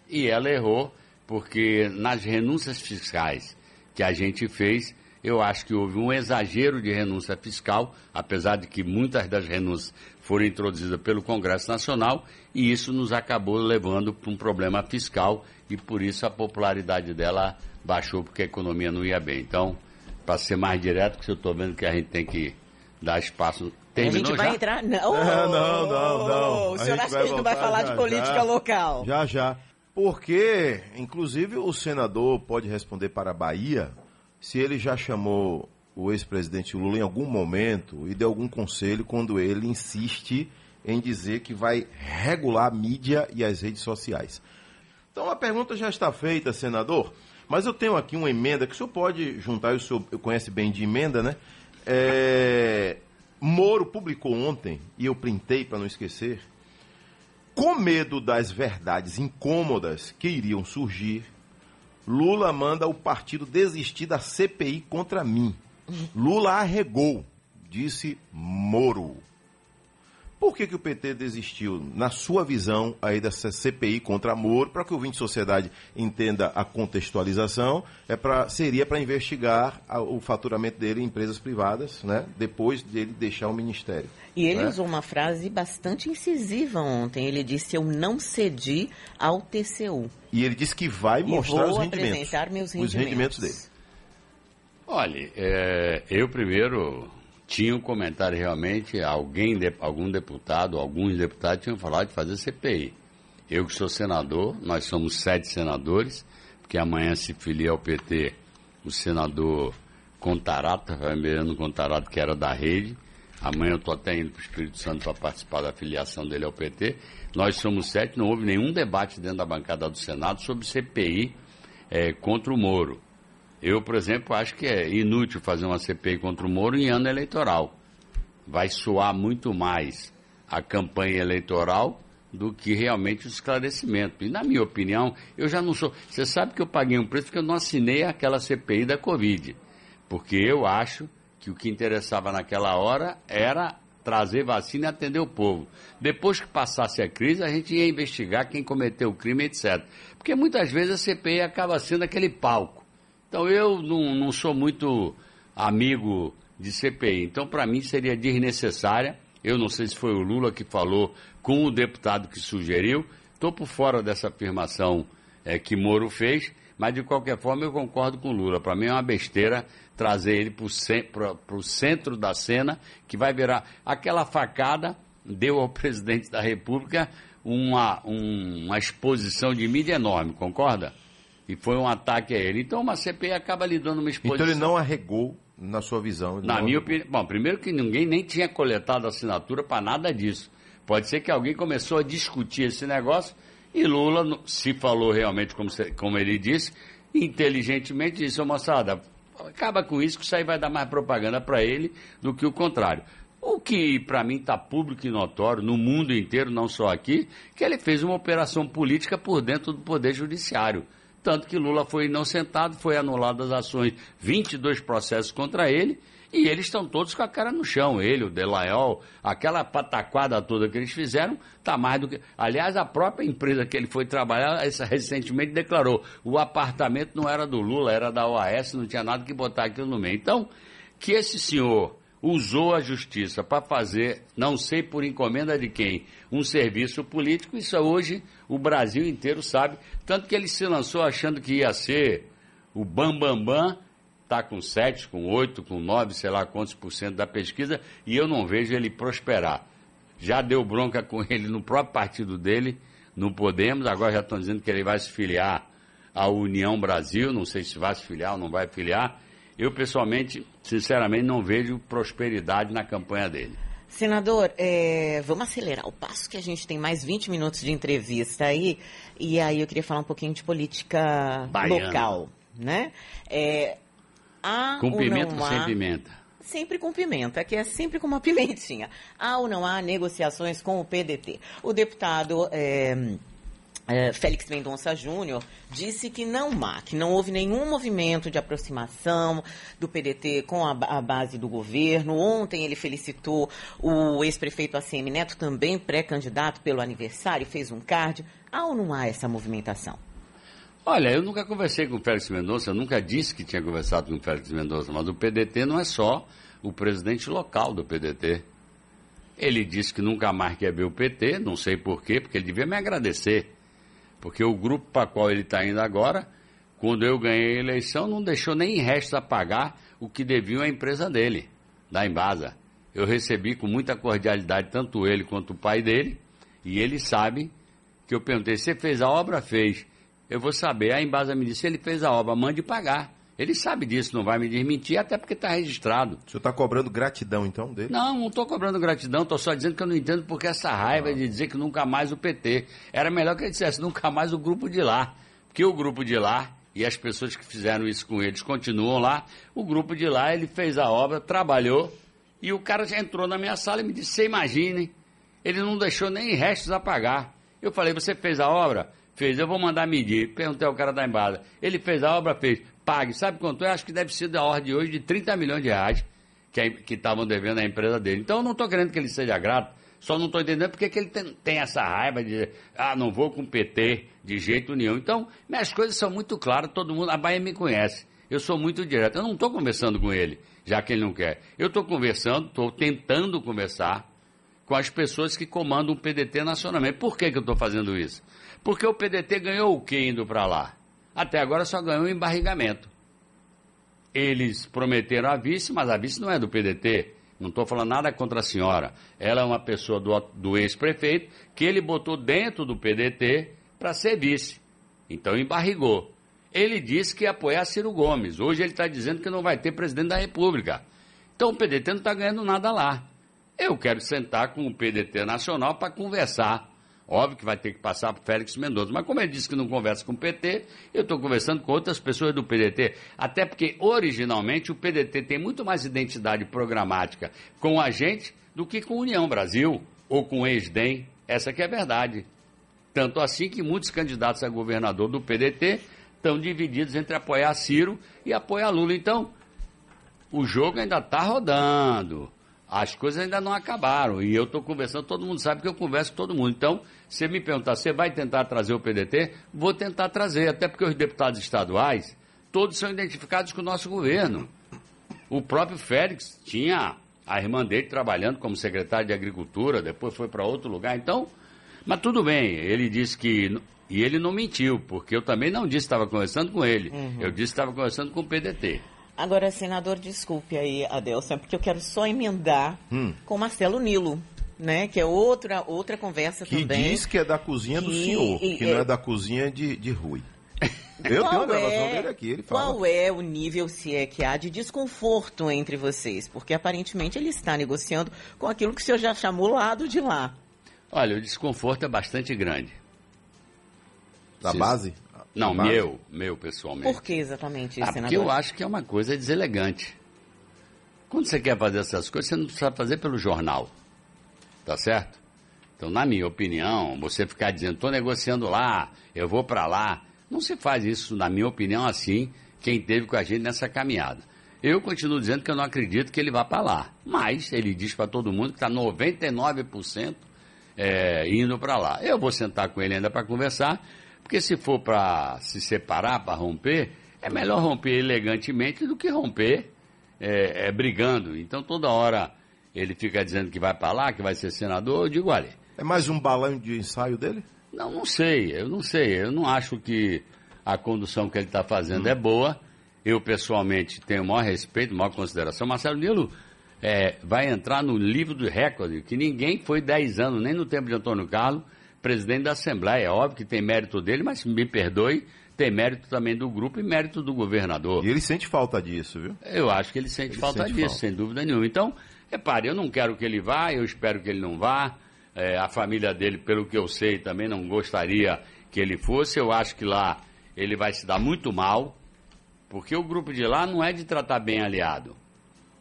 e ela errou porque nas renúncias fiscais que a gente fez, eu acho que houve um exagero de renúncia fiscal, apesar de que muitas das renúncias foram introduzidas pelo Congresso Nacional, e isso nos acabou levando para um problema fiscal, e por isso a popularidade dela baixou, porque a economia não ia bem. Então, para ser mais direto, que eu estou vendo que a gente tem que dar espaço. Terminou a gente vai já? entrar. Não, não, não, não. não. O senhor acha que a gente não vai falar já, de política já, local? Já, já. Porque, inclusive, o senador pode responder para a Bahia se ele já chamou o ex-presidente Lula em algum momento e deu algum conselho quando ele insiste em dizer que vai regular a mídia e as redes sociais. Então a pergunta já está feita, senador, mas eu tenho aqui uma emenda que o senhor pode juntar, o senhor conhece bem de emenda, né? É... Moro publicou ontem, e eu printei para não esquecer, com medo das verdades incômodas que iriam surgir, Lula manda o partido desistir da CPI contra mim. Lula arregou, disse Moro. Por que, que o PT desistiu, na sua visão, aí dessa CPI contra Moro, para que o Vinte Sociedade entenda a contextualização, é pra, seria para investigar a, o faturamento dele em empresas privadas, né, depois dele deixar o Ministério. E ele né? usou uma frase bastante incisiva ontem. Ele disse: Eu não cedi ao TCU. E ele disse que vai E mostrar vou os rendimentos. apresentar meus Os rendimentos rendimentos. dele. Olha, é, eu primeiro tinha um comentário realmente, alguém, algum deputado, alguns deputados tinham falado de fazer CPI. Eu que sou senador, nós somos sete senadores, porque amanhã se filia ao PT o senador Contarato, Fabiano Contarato, que era da rede. Amanhã eu estou até indo para o Espírito Santo para participar da filiação dele ao PT. Nós somos sete, não houve nenhum debate dentro da bancada do Senado sobre CPI eh, contra o Moro. Eu, por exemplo, acho que é inútil fazer uma CPI contra o Moro em ano eleitoral. Vai soar muito mais a campanha eleitoral do que realmente o esclarecimento. E, na minha opinião, eu já não sou. Você sabe que eu paguei um preço porque eu não assinei aquela CPI da Covid. Porque eu acho que o que interessava naquela hora era trazer vacina e atender o povo. Depois que passasse a crise, a gente ia investigar quem cometeu o crime, etc. Porque muitas vezes a CPI acaba sendo aquele palco. Então eu não, não sou muito amigo de CPI. Então, para mim, seria desnecessária. Eu não sei se foi o Lula que falou com o deputado que sugeriu. Estou por fora dessa afirmação eh, que Moro fez, mas de qualquer forma eu concordo com o Lula. Para mim é uma besteira trazer ele para o centro da cena, que vai virar aquela facada deu ao presidente da República uma, um- uma exposição de mídia enorme, concorda? E foi um ataque a ele. Então uma CPI acaba lhe dando uma exposição. Então ele não arregou, na sua visão. Na minha opinião, bom, primeiro que ninguém nem tinha coletado assinatura para nada disso. Pode ser que alguém começou a discutir esse negócio e Lula, se falou realmente como, como ele disse, inteligentemente disse, ô moçada, acaba com isso que isso aí vai dar mais propaganda para ele do que o contrário. O que, para mim, está público e notório no mundo inteiro, não só aqui, que ele fez uma operação política por dentro do Poder Judiciário. Tanto que Lula foi inocentado, foi anulado as ações, 22 processos contra ele, e eles estão todos com a cara no chão. Ele, o Delayol, aquela pataquada toda que eles fizeram, está mais do que. Aliás, a própria empresa que ele foi trabalhar recentemente declarou: o apartamento não era do Lula, era da OAS, não tinha nada que botar aquilo no meio. Então, que esse senhor usou a justiça para fazer, não sei por encomenda de quem, um serviço político, isso hoje o Brasil inteiro sabe. Tanto que ele se lançou achando que ia ser o bambambam, bam, bam, está com 7, com 8, com 9, sei lá quantos por cento da pesquisa, e eu não vejo ele prosperar. Já deu bronca com ele no próprio partido dele, no Podemos, agora já estão dizendo que ele vai se filiar à União Brasil, não sei se vai se filiar ou não vai filiar. Eu, pessoalmente, sinceramente, não vejo prosperidade na campanha dele. Senador, é, vamos acelerar o passo que a gente tem mais 20 minutos de entrevista aí. E aí eu queria falar um pouquinho de política Baiana. local. Né? É, há com pimenta ou sem pimenta? Sempre com pimenta, que é sempre com uma pimentinha. Há ou não há negociações com o PDT? O deputado. É, é, Félix Mendonça Júnior disse que não há, que não houve nenhum movimento de aproximação do PDT com a, a base do governo. Ontem ele felicitou o ex-prefeito ACM Neto, também pré-candidato pelo aniversário, fez um card. Há ou não há essa movimentação? Olha, eu nunca conversei com o Félix Mendonça, eu nunca disse que tinha conversado com o Félix Mendonça, mas o PDT não é só o presidente local do PDT. Ele disse que nunca mais quer ver o PT, não sei porquê, porque ele devia me agradecer. Porque o grupo para qual ele está indo agora, quando eu ganhei a eleição, não deixou nem resto a pagar o que deviam à empresa dele, da Embasa. Eu recebi com muita cordialidade tanto ele quanto o pai dele, e ele sabe que eu perguntei, você fez a obra? Fez. Eu vou saber. A Embasa me disse, ele fez a obra, mande pagar. Ele sabe disso, não vai me desmentir, até porque está registrado. O senhor está cobrando gratidão, então, dele? Não, não estou cobrando gratidão, estou só dizendo que eu não entendo porque essa raiva ah. de dizer que nunca mais o PT. Era melhor que ele dissesse nunca mais o grupo de lá. Porque o grupo de lá e as pessoas que fizeram isso com eles continuam lá. O grupo de lá, ele fez a obra, trabalhou, e o cara já entrou na minha sala e me disse, você imagine, ele não deixou nem restos a pagar. Eu falei, você fez a obra? Fez, eu vou mandar medir. Perguntei ao cara da embada. Ele fez a obra, fez pague. Sabe quanto é? Acho que deve ser da ordem hoje de 30 milhões de reais que estavam devendo à empresa dele. Então eu não estou querendo que ele seja grato, só não estou entendendo porque que ele tem, tem, essa raiva de ah, não vou com o PT de jeito nenhum. Então, minhas coisas são muito claras, todo mundo, a Bahia me conhece. Eu sou muito direto. Eu não estou conversando com ele, já que ele não quer. Eu estou conversando, estou tentando conversar com as pessoas que comandam o PDT nacionalmente. Por que, que eu estou fazendo isso? Porque o PDT ganhou o que indo para lá? Até agora só ganhou embarrigamento. Eles prometeram a vice, mas a vice não é do PDT. Não estou falando nada contra a senhora. Ela é uma pessoa do, do ex-prefeito que ele botou dentro do PDT para ser vice. Então embarrigou. Ele disse que ia apoiar Ciro Gomes. Hoje ele está dizendo que não vai ter presidente da República. Então o PDT não está ganhando nada lá. Eu quero sentar com o PDT Nacional para conversar Óbvio que vai ter que passar para Félix Mendonça. Mas como ele disse que não conversa com o PT, eu estou conversando com outras pessoas do PDT. Até porque, originalmente, o PDT tem muito mais identidade programática com a gente do que com a União Brasil ou com o ex-DEM. Essa que é a verdade. Tanto assim que muitos candidatos a governador do PDT estão divididos entre apoiar Ciro e apoiar Lula. Então, o jogo ainda está rodando as coisas ainda não acabaram. E eu estou conversando, todo mundo sabe que eu converso com todo mundo. Então, se me perguntar, você vai tentar trazer o PDT? Vou tentar trazer, até porque os deputados estaduais, todos são identificados com o nosso governo. O próprio Félix tinha a irmã dele trabalhando como secretário de Agricultura, depois foi para outro lugar. Então, mas tudo bem, ele disse que. E ele não mentiu, porque eu também não disse que estava conversando com ele. Uhum. Eu disse que estava conversando com o PDT. Agora, senador, desculpe aí, Adelson, porque eu quero só emendar hum. com Marcelo Nilo. Né, que é outra, outra conversa que também. Que diz que é da cozinha do senhor, e, que é... não é da cozinha de, de Rui. Eu qual tenho é, dele aqui, ele fala. Qual é o nível, se é que há, de desconforto entre vocês? Porque aparentemente ele está negociando com aquilo que o senhor já chamou lado de lá. Olha, o desconforto é bastante grande. Da se, base? Não, meu, meu pessoalmente. Por que exatamente, ah, senador? Porque eu acho que é uma coisa deselegante. Quando você quer fazer essas coisas, você não precisa fazer pelo jornal. Tá certo? Então, na minha opinião, você ficar dizendo, estou negociando lá, eu vou para lá. Não se faz isso, na minha opinião, assim, quem teve com a gente nessa caminhada. Eu continuo dizendo que eu não acredito que ele vá para lá. Mas ele diz para todo mundo que está 99% é, indo para lá. Eu vou sentar com ele ainda para conversar, porque se for para se separar, para romper, é melhor romper elegantemente do que romper é, é, brigando. Então toda hora ele fica dizendo que vai para lá, que vai ser senador, eu digo, olha. É mais um balão de ensaio dele? Não, não sei, eu não sei. Eu não acho que a condução que ele está fazendo hum. é boa. Eu, pessoalmente, tenho o maior respeito, maior consideração. Marcelo Nilo é, vai entrar no livro do recorde, que ninguém foi 10 anos, nem no tempo de Antônio Carlos, presidente da Assembleia. É óbvio que tem mérito dele, mas me perdoe, tem mérito também do grupo e mérito do governador. E ele sente falta disso, viu? Eu acho que ele sente ele falta sente disso, falta. sem dúvida nenhuma. Então, repare, eu não quero que ele vá, eu espero que ele não vá. É, a família dele, pelo que eu sei, também não gostaria que ele fosse. Eu acho que lá ele vai se dar muito mal, porque o grupo de lá não é de tratar bem aliado.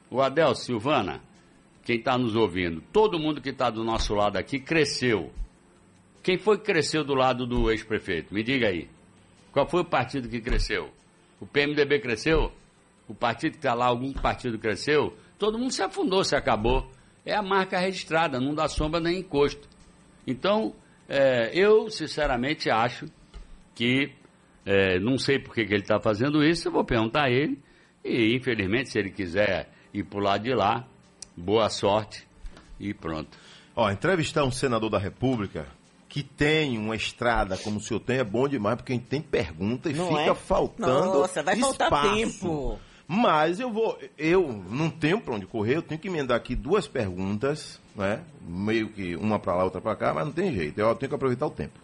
O Adel Silvana, quem está nos ouvindo, todo mundo que está do nosso lado aqui cresceu. Quem foi que cresceu do lado do ex-prefeito? Me diga aí. Qual foi o partido que cresceu? O PMDB cresceu? O partido que está lá, algum partido cresceu? Todo mundo se afundou, se acabou. É a marca registrada, não dá sombra nem encosto. Então, é, eu sinceramente acho que é, não sei por que, que ele está fazendo isso, eu vou perguntar a ele. E infelizmente, se ele quiser ir para o lado de lá, boa sorte e pronto. Ó, entrevistar um senador da República que tem uma estrada como o senhor tem é bom demais, porque a gente tem pergunta e não fica é? faltando Nossa, vai espaço. faltar tempo. Mas eu vou, eu não tenho para onde correr, eu tenho que emendar aqui duas perguntas, né? Meio que uma para lá, outra para cá, mas não tem jeito, eu tenho que aproveitar o tempo.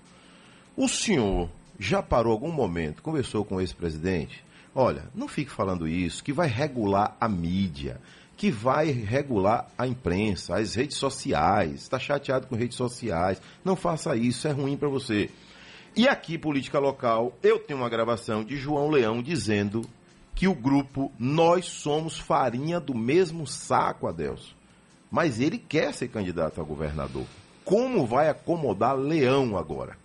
O senhor já parou algum momento, conversou com esse presidente? Olha, não fique falando isso, que vai regular a mídia que vai regular a imprensa, as redes sociais. Está chateado com redes sociais. Não faça isso, é ruim para você. E aqui, política local, eu tenho uma gravação de João Leão dizendo que o grupo Nós Somos Farinha do mesmo saco, Adelso. Mas ele quer ser candidato a governador. Como vai acomodar Leão agora?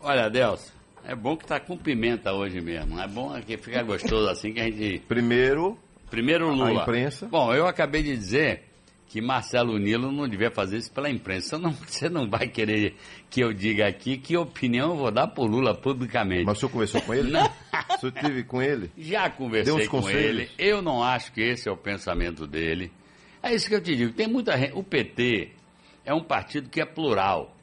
Olha, Adelso, é bom que está com pimenta hoje mesmo. É bom que fica gostoso assim que a gente. Primeiro, Primeiro Lula. A imprensa. Bom, eu acabei de dizer que Marcelo Nilo não devia fazer isso pela imprensa. Não, você não vai querer que eu diga aqui que opinião eu vou dar por Lula publicamente. Mas o senhor conversou com ele? Não. O senhor teve com ele? Já conversei com conselhos? ele. Eu não acho que esse é o pensamento dele. É isso que eu te digo. Tem muita O PT é um partido que é plural.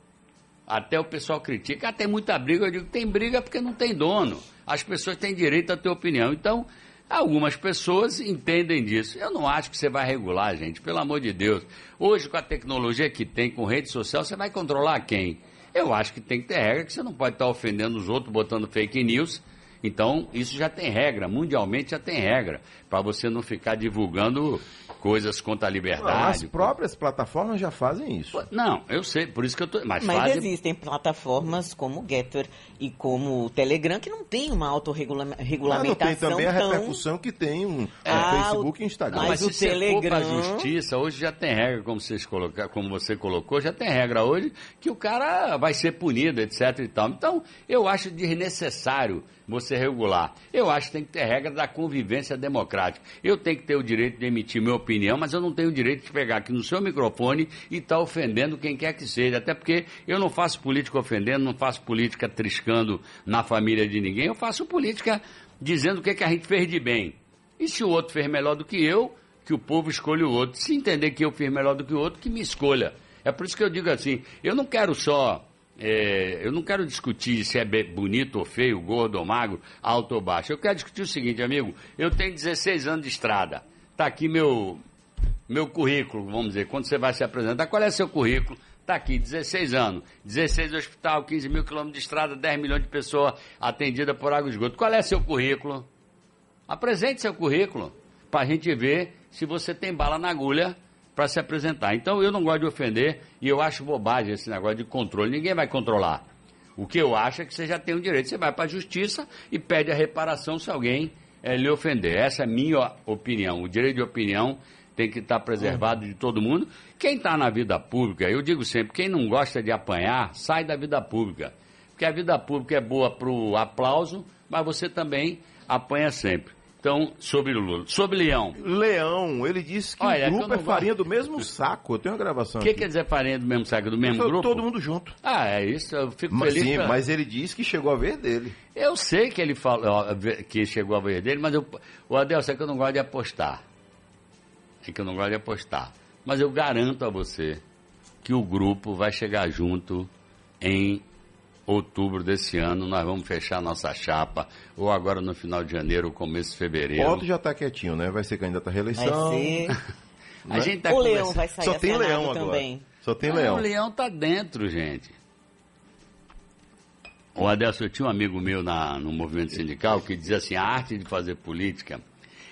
Até o pessoal critica. Ah, tem muita briga. Eu digo, tem briga porque não tem dono. As pessoas têm direito a ter opinião. Então, Algumas pessoas entendem disso. Eu não acho que você vai regular, gente, pelo amor de Deus. Hoje, com a tecnologia que tem, com rede social, você vai controlar quem? Eu acho que tem que ter regra, que você não pode estar ofendendo os outros, botando fake news. Então, isso já tem regra, mundialmente já tem regra, para você não ficar divulgando coisas contra a liberdade. As próprias plataformas já fazem isso. Não, eu sei, por isso que eu tô. Mas, mas fazem... existem plataformas como o Getter e como o Telegram que não tem uma autorregulamentação. Não, tem também a repercussão que tem um ah, Facebook e Instagram. Mas, mas o se Telegram. For justiça, hoje já tem regra, como, vocês colocar, como você colocou, já tem regra hoje que o cara vai ser punido, etc. e tal. Então, eu acho desnecessário você regular. Eu acho que tem que ter regra da convivência democrática. Eu tenho que ter o direito de emitir minha opinião, mas eu não tenho o direito de pegar aqui no seu microfone e estar tá ofendendo quem quer que seja. Até porque eu não faço política ofendendo, não faço política triscando na família de ninguém, eu faço política dizendo o que, é que a gente fez de bem. E se o outro fez melhor do que eu, que o povo escolha o outro. Se entender que eu fiz melhor do que o outro, que me escolha. É por isso que eu digo assim, eu não quero só é, eu não quero discutir se é bonito ou feio, gordo ou magro, alto ou baixo. Eu quero discutir o seguinte, amigo. Eu tenho 16 anos de estrada. Está aqui meu, meu currículo, vamos dizer. Quando você vai se apresentar, qual é seu currículo? Está aqui, 16 anos. 16 hospital, 15 mil quilômetros de estrada, 10 milhões de pessoas atendidas por água e esgoto. Qual é seu currículo? Apresente seu currículo para a gente ver se você tem bala na agulha para se apresentar. Então eu não gosto de ofender e eu acho bobagem esse negócio de controle. Ninguém vai controlar. O que eu acho é que você já tem o direito. Você vai para a justiça e pede a reparação se alguém é lhe ofender. Essa é a minha opinião. O direito de opinião tem que estar preservado de todo mundo. Quem está na vida pública, eu digo sempre, quem não gosta de apanhar, sai da vida pública. Porque a vida pública é boa para o aplauso, mas você também apanha sempre. Então, sobre o Lula. Sobre Leão. Leão, ele disse que Olha, o grupo é não farinha do mesmo saco. Eu tenho uma gravação O que quer dizer farinha do mesmo saco, do mesmo grupo? Todo mundo junto. Ah, é isso. Eu fico Mas, feliz. sim, pra- mas ele disse que chegou a ver dele. Eu sei que ele falou que chegou a vez dele, mas eu, o Adelson é que eu não gosto de apostar. É que eu não gosto de apostar. Mas eu garanto a você que o grupo vai chegar junto em outubro desse ano. Nós vamos fechar nossa chapa, ou agora no final de janeiro, ou começo de fevereiro. Otto já tá quietinho, né? Vai ser candidato à Vai reeleição. ser. A gente tá o Leão vai sair Só a tem leão agora. também. Só tem Ah, leão. O leão tá dentro, gente. O Adelson, eu tinha um amigo meu na, no movimento sindical que dizia assim, a arte de fazer política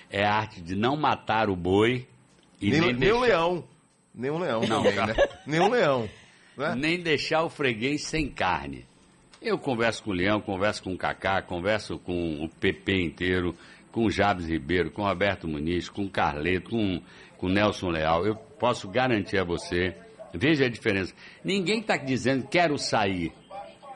é a arte de não matar o boi e nem, nem, nem um leão. Nem um leão Não, também, né? Nem um leão. Né? nem deixar o freguês sem carne. Eu converso com o Leão, converso com o Cacá, converso com o PP inteiro, com o Jabes Ribeiro, com o Roberto Muniz, com o Carleto, com, com o Nelson Leal. Eu posso garantir a você, veja a diferença. Ninguém está dizendo quero sair.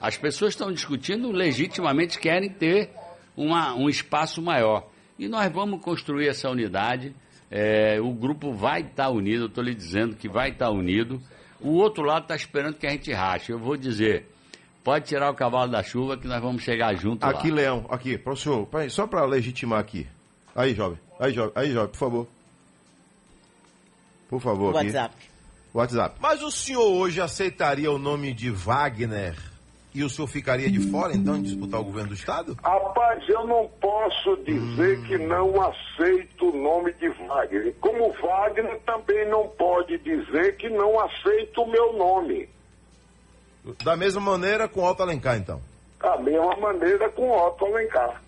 As pessoas estão discutindo, legitimamente querem ter uma, um espaço maior. E nós vamos construir essa unidade. É, o grupo vai estar unido, eu estou lhe dizendo que vai estar unido. O outro lado está esperando que a gente rache. Eu vou dizer, pode tirar o cavalo da chuva que nós vamos chegar junto Aqui, lá. leão. Aqui, para o senhor. Peraí, Só para legitimar aqui. Aí, jovem. Aí, jovem. Aí, jovem, por favor. Por favor, aqui. WhatsApp. WhatsApp. Mas o senhor hoje aceitaria o nome de Wagner e o senhor ficaria de fora, então, de disputar o governo do Estado? Rapaz, eu não posso dizer que não aceito o nome de Wagner. Como Wagner também não pode dizer que não aceita o meu nome. Da mesma maneira com Otto Alencar, então. Da mesma maneira com Otto Alencar.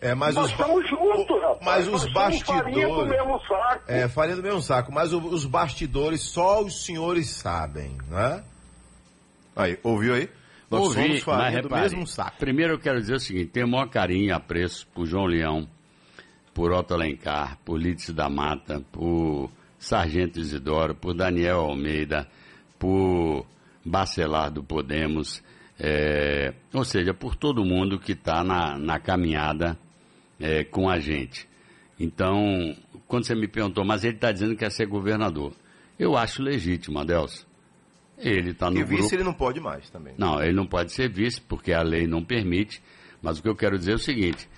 É, mas Nós os estamos juntos, rapaz. Mas os Nós somos farinha do bastidores. mesmo saco. É, farinha do mesmo saco. Mas o- os bastidores só os senhores sabem, né? Aí, ouviu aí? Nós Ouvi, somos farinha do mesmo saco. Primeiro eu quero dizer o seguinte, tenho o maior carinho e apreço por João Leão, por Otto Alencar, por Lídice da Mata, por Sargento Isidoro, por Daniel Almeida, por Bacelar do Podemos, é, ou seja, por todo mundo que está na, na caminhada é, com a gente. Então, quando você me perguntou, mas ele está dizendo que quer ser governador. Eu acho legítimo, Adelson. Ele está no E grupo. vice ele não pode mais também. Não, ele não pode ser vice, porque a lei não permite. Mas o que eu quero dizer é o seguinte: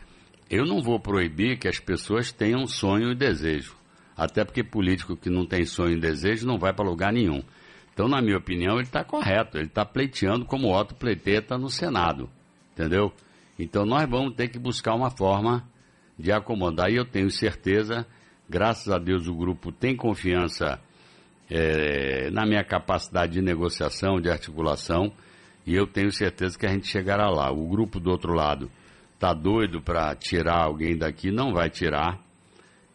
eu não vou proibir que as pessoas tenham sonho e desejo. Até porque político que não tem sonho e desejo não vai para lugar nenhum. Então, na minha opinião, ele está correto. Ele está pleiteando como o Otto pleiteia está no Senado. Entendeu? Então, nós vamos ter que buscar uma forma de acomodar. E eu tenho certeza, graças a Deus, o grupo tem confiança é, na minha capacidade de negociação, de articulação, e eu tenho certeza que a gente chegará lá. O grupo do outro lado está doido para tirar alguém daqui, não vai tirar,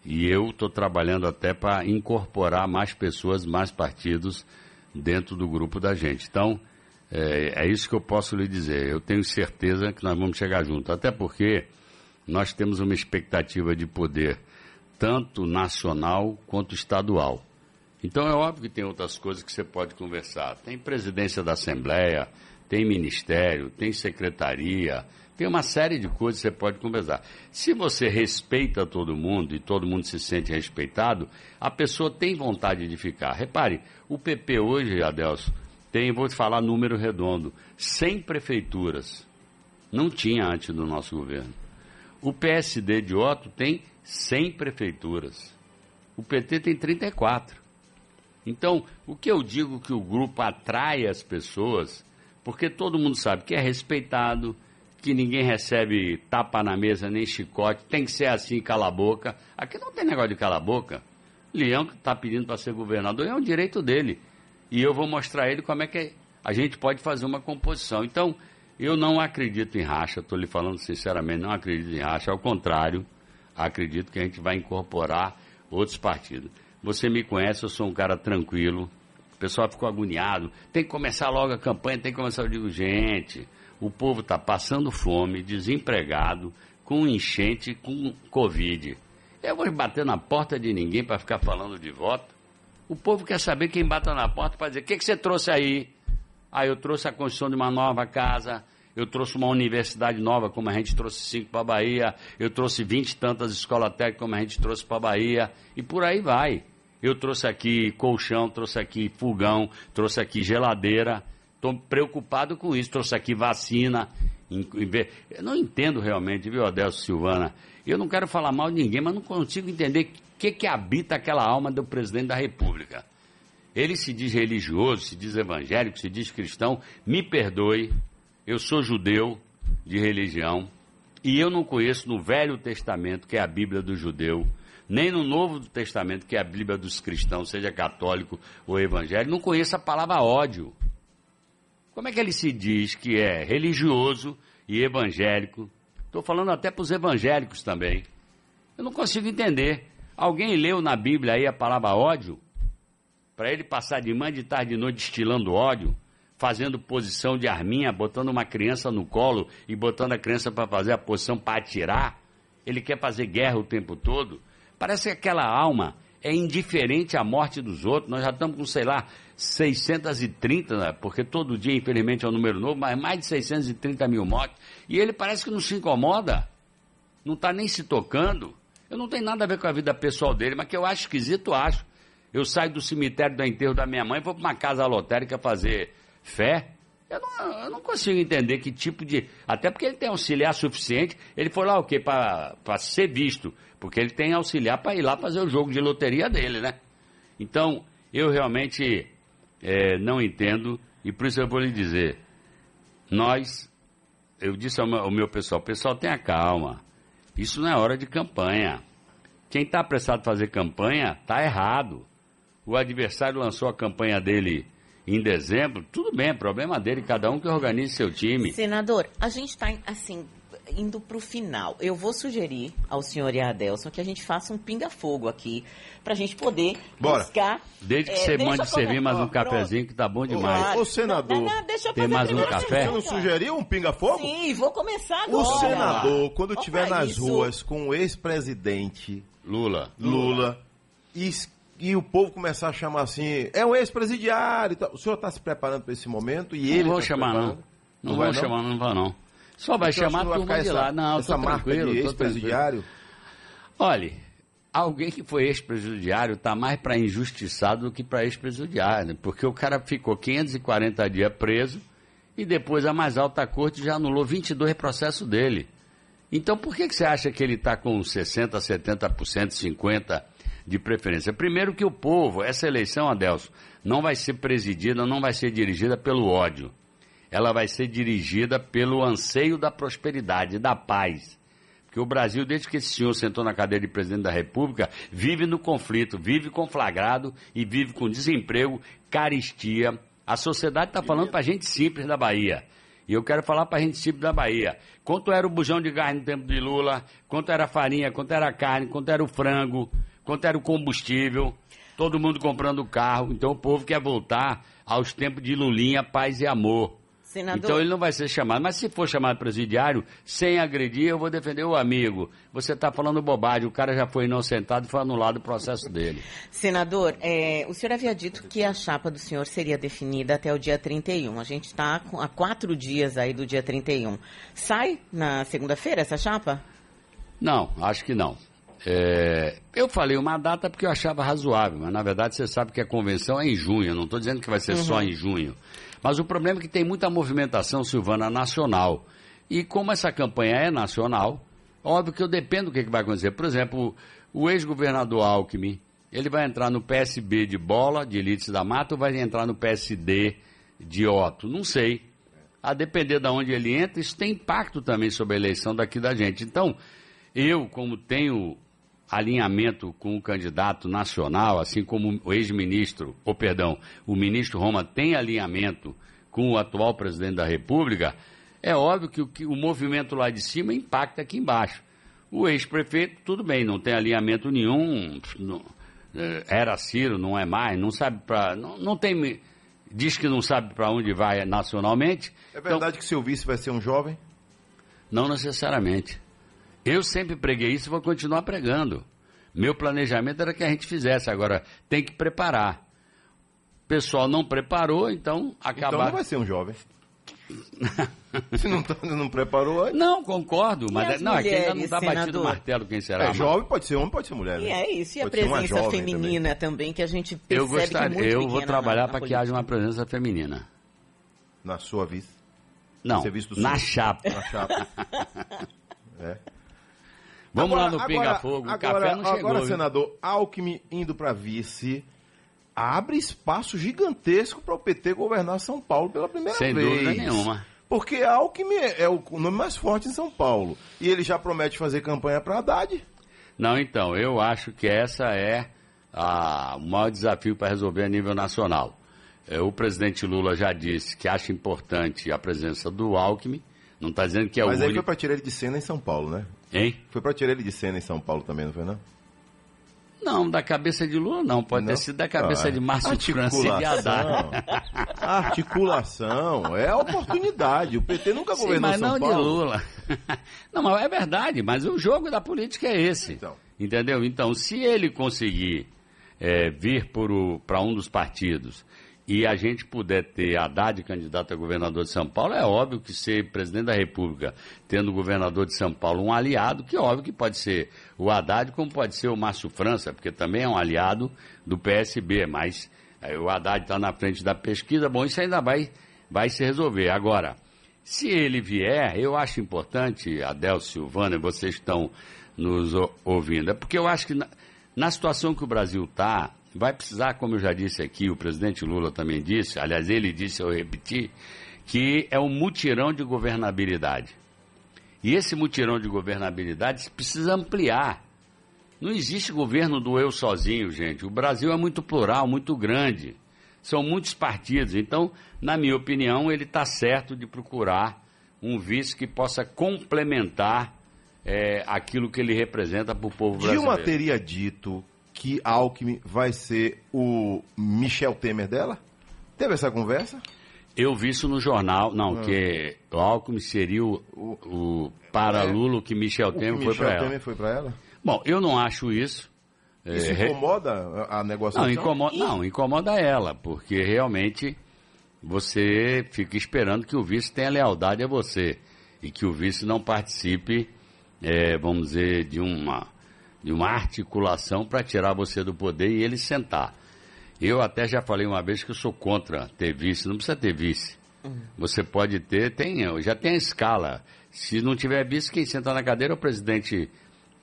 e eu estou trabalhando até para incorporar mais pessoas, mais partidos dentro do grupo da gente. Então, é, é isso que eu posso lhe dizer. Eu tenho certeza que nós vamos chegar junto, até porque nós temos uma expectativa de poder tanto nacional quanto estadual. Então é óbvio que tem outras coisas que você pode conversar. Tem presidência da Assembleia, tem ministério, tem secretaria, tem uma série de coisas que você pode conversar. Se você respeita todo mundo e todo mundo se sente respeitado, a pessoa tem vontade de ficar. Repare, o PP hoje, Adelso, tem, vou te falar número redondo, 100 prefeituras. Não tinha antes do nosso governo. O PSD de Otto tem 100 prefeituras. O PT tem 34. Então, o que eu digo que o grupo atrai as pessoas, porque todo mundo sabe que é respeitado, que ninguém recebe tapa na mesa nem chicote, tem que ser assim, cala a boca. Aqui não tem negócio de cala a boca. Leão que está pedindo para ser governador é um direito dele. E eu vou mostrar a ele como é que a gente pode fazer uma composição. Então, eu não acredito em racha, estou lhe falando sinceramente, não acredito em racha, ao contrário, acredito que a gente vai incorporar outros partidos. Você me conhece, eu sou um cara tranquilo. O pessoal ficou agoniado. Tem que começar logo a campanha, tem que começar. Eu digo, gente, o povo está passando fome, desempregado, com enchente, com Covid. Eu vou bater na porta de ninguém para ficar falando de voto. O povo quer saber quem bata na porta para dizer: o que, que você trouxe aí? Ah, eu trouxe a construção de uma nova casa, eu trouxe uma universidade nova, como a gente trouxe cinco para a Bahia, eu trouxe vinte e tantas escolas técnicas, como a gente trouxe para a Bahia, e por aí vai. Eu trouxe aqui colchão, trouxe aqui fogão, trouxe aqui geladeira. Estou preocupado com isso. Trouxe aqui vacina. Eu não entendo realmente, viu, Adelso Silvana? Eu não quero falar mal de ninguém, mas não consigo entender o que, que habita aquela alma do presidente da República. Ele se diz religioso, se diz evangélico, se diz cristão. Me perdoe, eu sou judeu de religião e eu não conheço no Velho Testamento, que é a Bíblia do judeu, nem no Novo Testamento, que é a Bíblia dos cristãos, seja católico ou evangélico, não conheço a palavra ódio. Como é que ele se diz que é religioso e evangélico? Estou falando até para os evangélicos também. Eu não consigo entender. Alguém leu na Bíblia aí a palavra ódio? Para ele passar de manhã, de tarde, de noite destilando ódio? fazendo posição de arminha, botando uma criança no colo e botando a criança para fazer a posição para atirar. Ele quer fazer guerra o tempo todo. Parece que aquela alma é indiferente à morte dos outros. Nós já estamos com, sei lá, 630, né? porque todo dia, infelizmente, é um número novo, mas mais de 630 mil mortes. E ele parece que não se incomoda, não está nem se tocando. Eu não tenho nada a ver com a vida pessoal dele, mas que eu acho esquisito, acho. Eu saio do cemitério do enterro da minha mãe vou para uma casa lotérica fazer fé. Eu não, eu não, consigo entender que tipo de. Até porque ele tem auxiliar suficiente. Ele foi lá o quê? Para ser visto. Porque ele tem auxiliar para ir lá fazer o jogo de loteria dele, né? Então, eu realmente é, não entendo. E por isso eu vou lhe dizer: nós. Eu disse ao meu, ao meu pessoal: pessoal, tenha calma. Isso não é hora de campanha. Quem está apressado a fazer campanha está errado. O adversário lançou a campanha dele em dezembro, tudo bem, é problema dele, cada um que organize seu time. Senador, a gente está, assim, indo para o final. Eu vou sugerir ao senhor e a Adelson que a gente faça um pinga-fogo aqui, para a gente poder Bora. buscar... Desde que é, você mande servir mais um cafezinho, que tá bom demais. Ô, ô senador, não, não, deixa eu tem mais um café? Você não sugeriu um pinga-fogo? Sim, vou começar agora. O senador, quando estiver nas isso. ruas com o ex-presidente Lula. Lula, e, e o povo começar a chamar assim, é um ex-presidiário. e tal. O senhor está se preparando para esse momento? E ele Não vou tá chamar, não. Não, Não vou vai, não? chamar, não vai, não. Só vai Então, chamar a não turma de lá. Não, essa marca de ex-presidiário. Olha, alguém que foi ex-presidiário está mais para injustiçado do que para ex-presidiário, porque o cara ficou 540 dias preso e depois a mais alta corte já anulou 22 processos dele. Então por que, que você acha que ele está com 60%, 70%, 50% de preferência? Primeiro que o povo, essa eleição, Adelso, não vai ser presidida, não vai ser dirigida pelo ódio. Ela vai ser dirigida pelo anseio da prosperidade, da paz. Porque o Brasil, desde que esse senhor sentou na cadeira de presidente da República, vive no conflito, vive conflagrado e vive com desemprego, caristia. A sociedade está falando para gente simples da Bahia. E eu quero falar para gente simples da Bahia. Quanto era o bujão de gás no tempo de Lula, quanto era a farinha, quanto era a carne, quanto era o frango, quanto era o combustível, todo mundo comprando carro. Então o povo quer voltar aos tempos de Lulinha, paz e amor. Senador, Então ele não vai ser chamado. Mas se for chamado presidiário, sem agredir, eu vou defender o amigo. Você está falando bobagem, o cara já foi inocentado e foi anulado o processo dele. senador é, o senhor havia dito que a chapa do senhor seria definida até o dia 31. A gente está há quatro dias aí do dia 31. Sai na segunda-feira essa chapa? Não, acho que não. É, eu falei uma data porque eu achava razoável, mas na verdade você sabe que a convenção é em junho. Não estou dizendo que vai ser só em junho. Mas o problema é que tem muita movimentação, Silvana, nacional. E como essa campanha é nacional, óbvio que eu dependo do que, que vai acontecer. Por exemplo, o ex-governador Alckmin, ele vai entrar no PSB de Bola, de Elites da Mata, ou vai entrar no PSD de Otto? Não sei. A depender de onde ele entra, isso tem impacto também sobre a eleição daqui da gente. Então, eu, como tenho alinhamento com o candidato nacional, assim como o ex-ministro, ou perdão, o ministro Roma tem alinhamento com o atual presidente da República, é óbvio que o, que o movimento lá de cima impacta aqui embaixo. O ex-prefeito, tudo bem, não tem alinhamento nenhum, não- eh, era Ciro, não é mais, não sabe para. Não, não tem. Diz que não sabe para onde vai nacionalmente. É verdade que seu vice vai ser um jovem? Não necessariamente. Eu sempre preguei isso e vou continuar pregando. Meu planejamento era que a gente fizesse, agora tem que preparar. O pessoal não preparou, então acabar. Então não vai ser um jovem. Se não, tá- não preparou, é- Não, concordo, mas as é- não, aqui ainda não mulheres, está batido o martelo quem será. é mas jovem, pode ser homem, pode ser mulher. E né? é isso, e a Pode uma presença feminina também. que a gente percebe Eu que é gostaria, muito eu vou trabalhar para que haja uma presença feminina. também. Na sua vista. Não, na chapa. Na chapa. é. Vamos Agora- lá no Pinga Fogo. O café não chegou. Agora, viu? senador, Alckmin indo para vice abre espaço gigantesco para o PT governar São Paulo pela primeira Sem vez. dúvida nenhuma. Porque Alckmin é o nome mais forte em São Paulo. E ele já promete fazer campanha para Haddad. Não, então, eu acho que essa é a- o maior desafio para resolver a nível nacional. É, o presidente Lula já disse que acha importante a presença do Alckmin. Não está dizendo que é Mas o aí foi único. para tirar ele de cena em São Paulo, né? Hein? Foi para tirar ele de cena em São Paulo também, não foi não? Não, da cabeça de Lula não. Pode Não? ter sido da cabeça Ah, de Márcio França e. Haddad. Articulação. É a oportunidade. O PT nunca Sim, governou mas São não Paulo. de Lula. Não, mas é verdade, mas o jogo da política é esse. Então. Entendeu? Então, se ele conseguir é, vir para um dos partidos e a gente puder ter Haddad candidato a governador de São Paulo, é óbvio que ser presidente da República, tendo o governador de São Paulo um aliado, que é óbvio que pode ser o Haddad, como pode ser o Márcio França, porque também é um aliado do PSB, mas é, o Haddad está na frente da pesquisa, bom, isso ainda vai, vai se resolver. Agora, se ele vier, eu acho importante, Adel Silvana, vocês estão nos ouvindo, é porque eu acho que na, na situação que o Brasil está, vai precisar, como eu já disse aqui, o presidente Lula também disse, aliás, ele disse, eu repeti, que é um mutirão de governabilidade. E esse mutirão de governabilidade precisa ampliar. Não existe governo do eu sozinho, gente. O Brasil é muito plural, muito grande. São muitos partidos. Então, na minha opinião, ele está certo de procurar um vice que possa complementar eh, aquilo que ele representa para o povo brasileiro. Dilma teria dito que Alckmin vai ser o Michel Temer dela? Teve essa conversa? Eu vi isso no jornal, Ah. não, que o Alckmin seria o, o para É. Lula que Michel O que Temer foi para ela. Temer foi para ela? Bom, eu não acho isso. Isso Eh, re- incomoda a negociação? Não, incomoda, não, incomoda ela, porque realmente você fica esperando que o vice tenha lealdade a você e que o vice não participe, eh, vamos dizer, de uma, de uma articulação para tirar você do poder e ele sentar. Eu até já falei uma vez que eu sou contra ter vice, não precisa ter vice. Você pode ter, tem, já tem a escala. Se não tiver vice, quem senta na cadeira é o presidente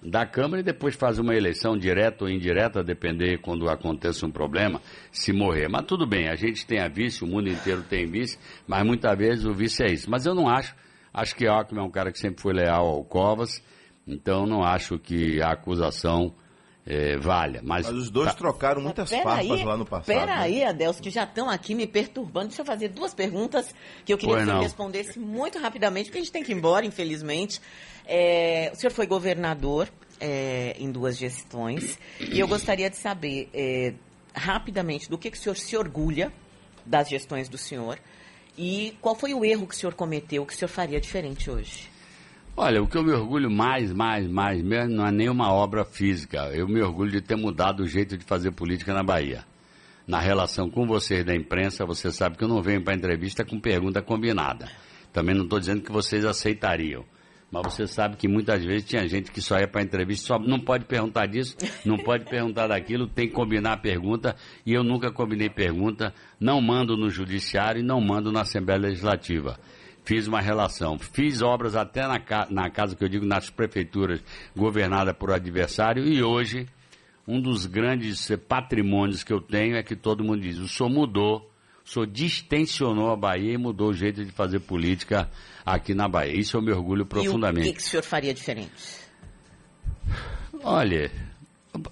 da Câmara e depois faz uma eleição direta ou indireta, a depender quando aconteça um problema, se morrer. Mas tudo bem, a gente tem a vice, o mundo inteiro tem vice, mas muitas vezes o vice é isso. Mas eu não acho, acho que Alckmin é um cara que sempre foi leal ao Covas, então não acho que a acusação eh, valha. Mas, Mas os dois tá- trocaram muitas Peraí, farpas lá no passado. né? Peraí, Adelso, que já estão aqui me perturbando. Deixa eu fazer duas perguntas que eu queria Pois que você respondesse muito rapidamente, porque a gente tem que ir embora, infelizmente. É, o senhor foi governador é, em duas gestões e eu gostaria de saber é, rapidamente do que, que o senhor se orgulha das gestões do senhor e qual foi o erro que o senhor cometeu que o senhor faria diferente hoje. Olha, o que eu me orgulho mais, mais, mais mesmo não é nenhuma obra física. Eu me orgulho de ter mudado o jeito de fazer política na Bahia. Na relação com vocês da imprensa, você sabe que eu não venho para entrevista com pergunta combinada. Também não estou dizendo que vocês aceitariam. Mas você sabe que muitas vezes tinha gente que só ia para entrevista, só não pode perguntar disso, não pode perguntar daquilo, tem que combinar a pergunta, e eu nunca combinei pergunta, não mando no judiciário e não mando na Assembleia Legislativa fiz uma relação. Fiz obras até na, na casa que eu digo, nas prefeituras governadas por adversário, e hoje um dos grandes eh, patrimônios que eu tenho é que todo mundo diz, o senhor mudou, o senhor distensionou a Bahia e mudou o jeito de fazer política aqui na Bahia. Isso eu me orgulho E o profundamente. que, que o senhor faria diferente? Olha,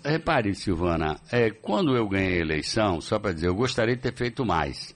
repare, Silvana, é, quando eu ganhei a eleição, só para dizer, eu gostaria de ter feito mais.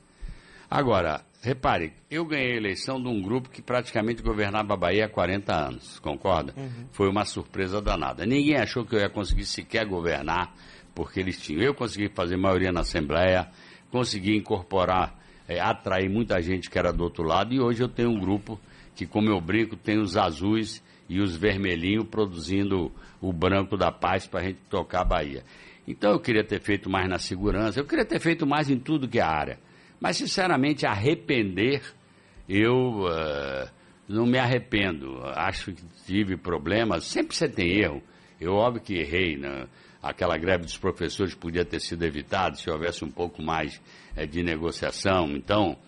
Agora, repare, eu ganhei a eleição de um grupo que praticamente governava a Bahia há 40 anos, concorda? Foi uma surpresa danada. Ninguém achou que eu ia conseguir sequer governar, porque eles tinham. Eu consegui fazer maioria na Assembleia, consegui incorporar, eh, atrair muita gente que era do outro lado, e hoje eu tenho um grupo que, como eu brinco, tem os azuis e os vermelhinhos produzindo o branco da paz para a gente tocar a Bahia. Então eu queria ter feito mais na segurança, eu queria ter feito mais em tudo que é área. Mas, sinceramente, arrepender, eu uh, não me arrependo. Acho que tive problemas, sempre você tem erro. Eu, óbvio que errei, né? aquela greve dos professores podia ter sido evitada se houvesse um pouco mais é, de negociação. Então,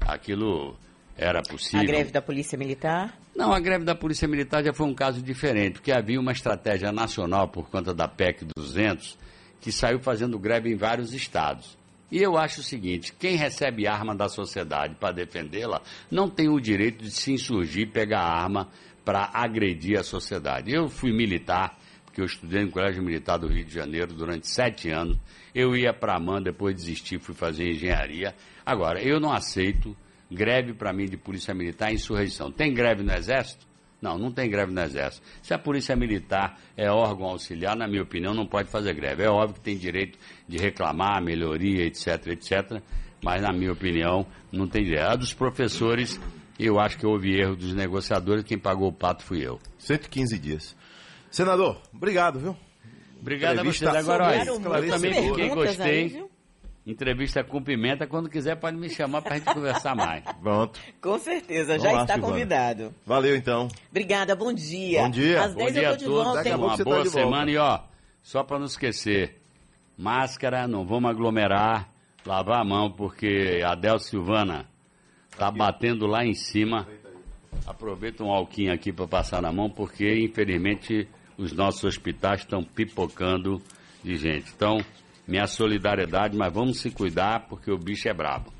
aquilo era possível. A greve da Polícia Militar? Não, a greve da Polícia Militar já foi um caso diferente, porque havia uma estratégia nacional por conta da PEC 200 que saiu fazendo greve em vários estados. E eu acho o seguinte: quem recebe arma da sociedade para defendê-la não tem o direito de se insurgir, pegar arma para agredir a sociedade. Eu fui militar, porque eu estudei no Colégio Militar do Rio de Janeiro durante sete anos. Eu ia para a MAN, depois desisti, fui fazer engenharia. Agora, eu não aceito greve para mim de polícia militar e insurreição. Tem greve no Exército? Não, não tem greve no Exército. Se a Polícia Militar é órgão auxiliar, na minha opinião, não pode fazer greve. É óbvio que tem direito de reclamar, melhoria, etc, etc, mas, na minha opinião, não tem direito. A dos professores, eu acho que houve erro dos negociadores, quem pagou o pato fui eu. 115 dias. Senador, obrigado, viu? Obrigado a vocês. Agora, olha, eu também fiquei, gostei. Aí, Entrevista com pimenta, quando quiser pode me chamar para a gente conversar mais. Pronto. Com certeza, já está convidado. Valeu então. Obrigada, bom dia. Bom dia. Às bom 10 dia eu tô de volta. Daqui uma boa tá semana e ó, só para não esquecer, máscara, não vamos aglomerar, lavar a mão, porque a Del Silvana tá batendo lá em cima. Aproveita um alquinho aqui para passar na mão, porque infelizmente os nossos hospitais estão pipocando de gente. Então, minha solidariedade, mas vamos se cuidar porque o bicho é brabo.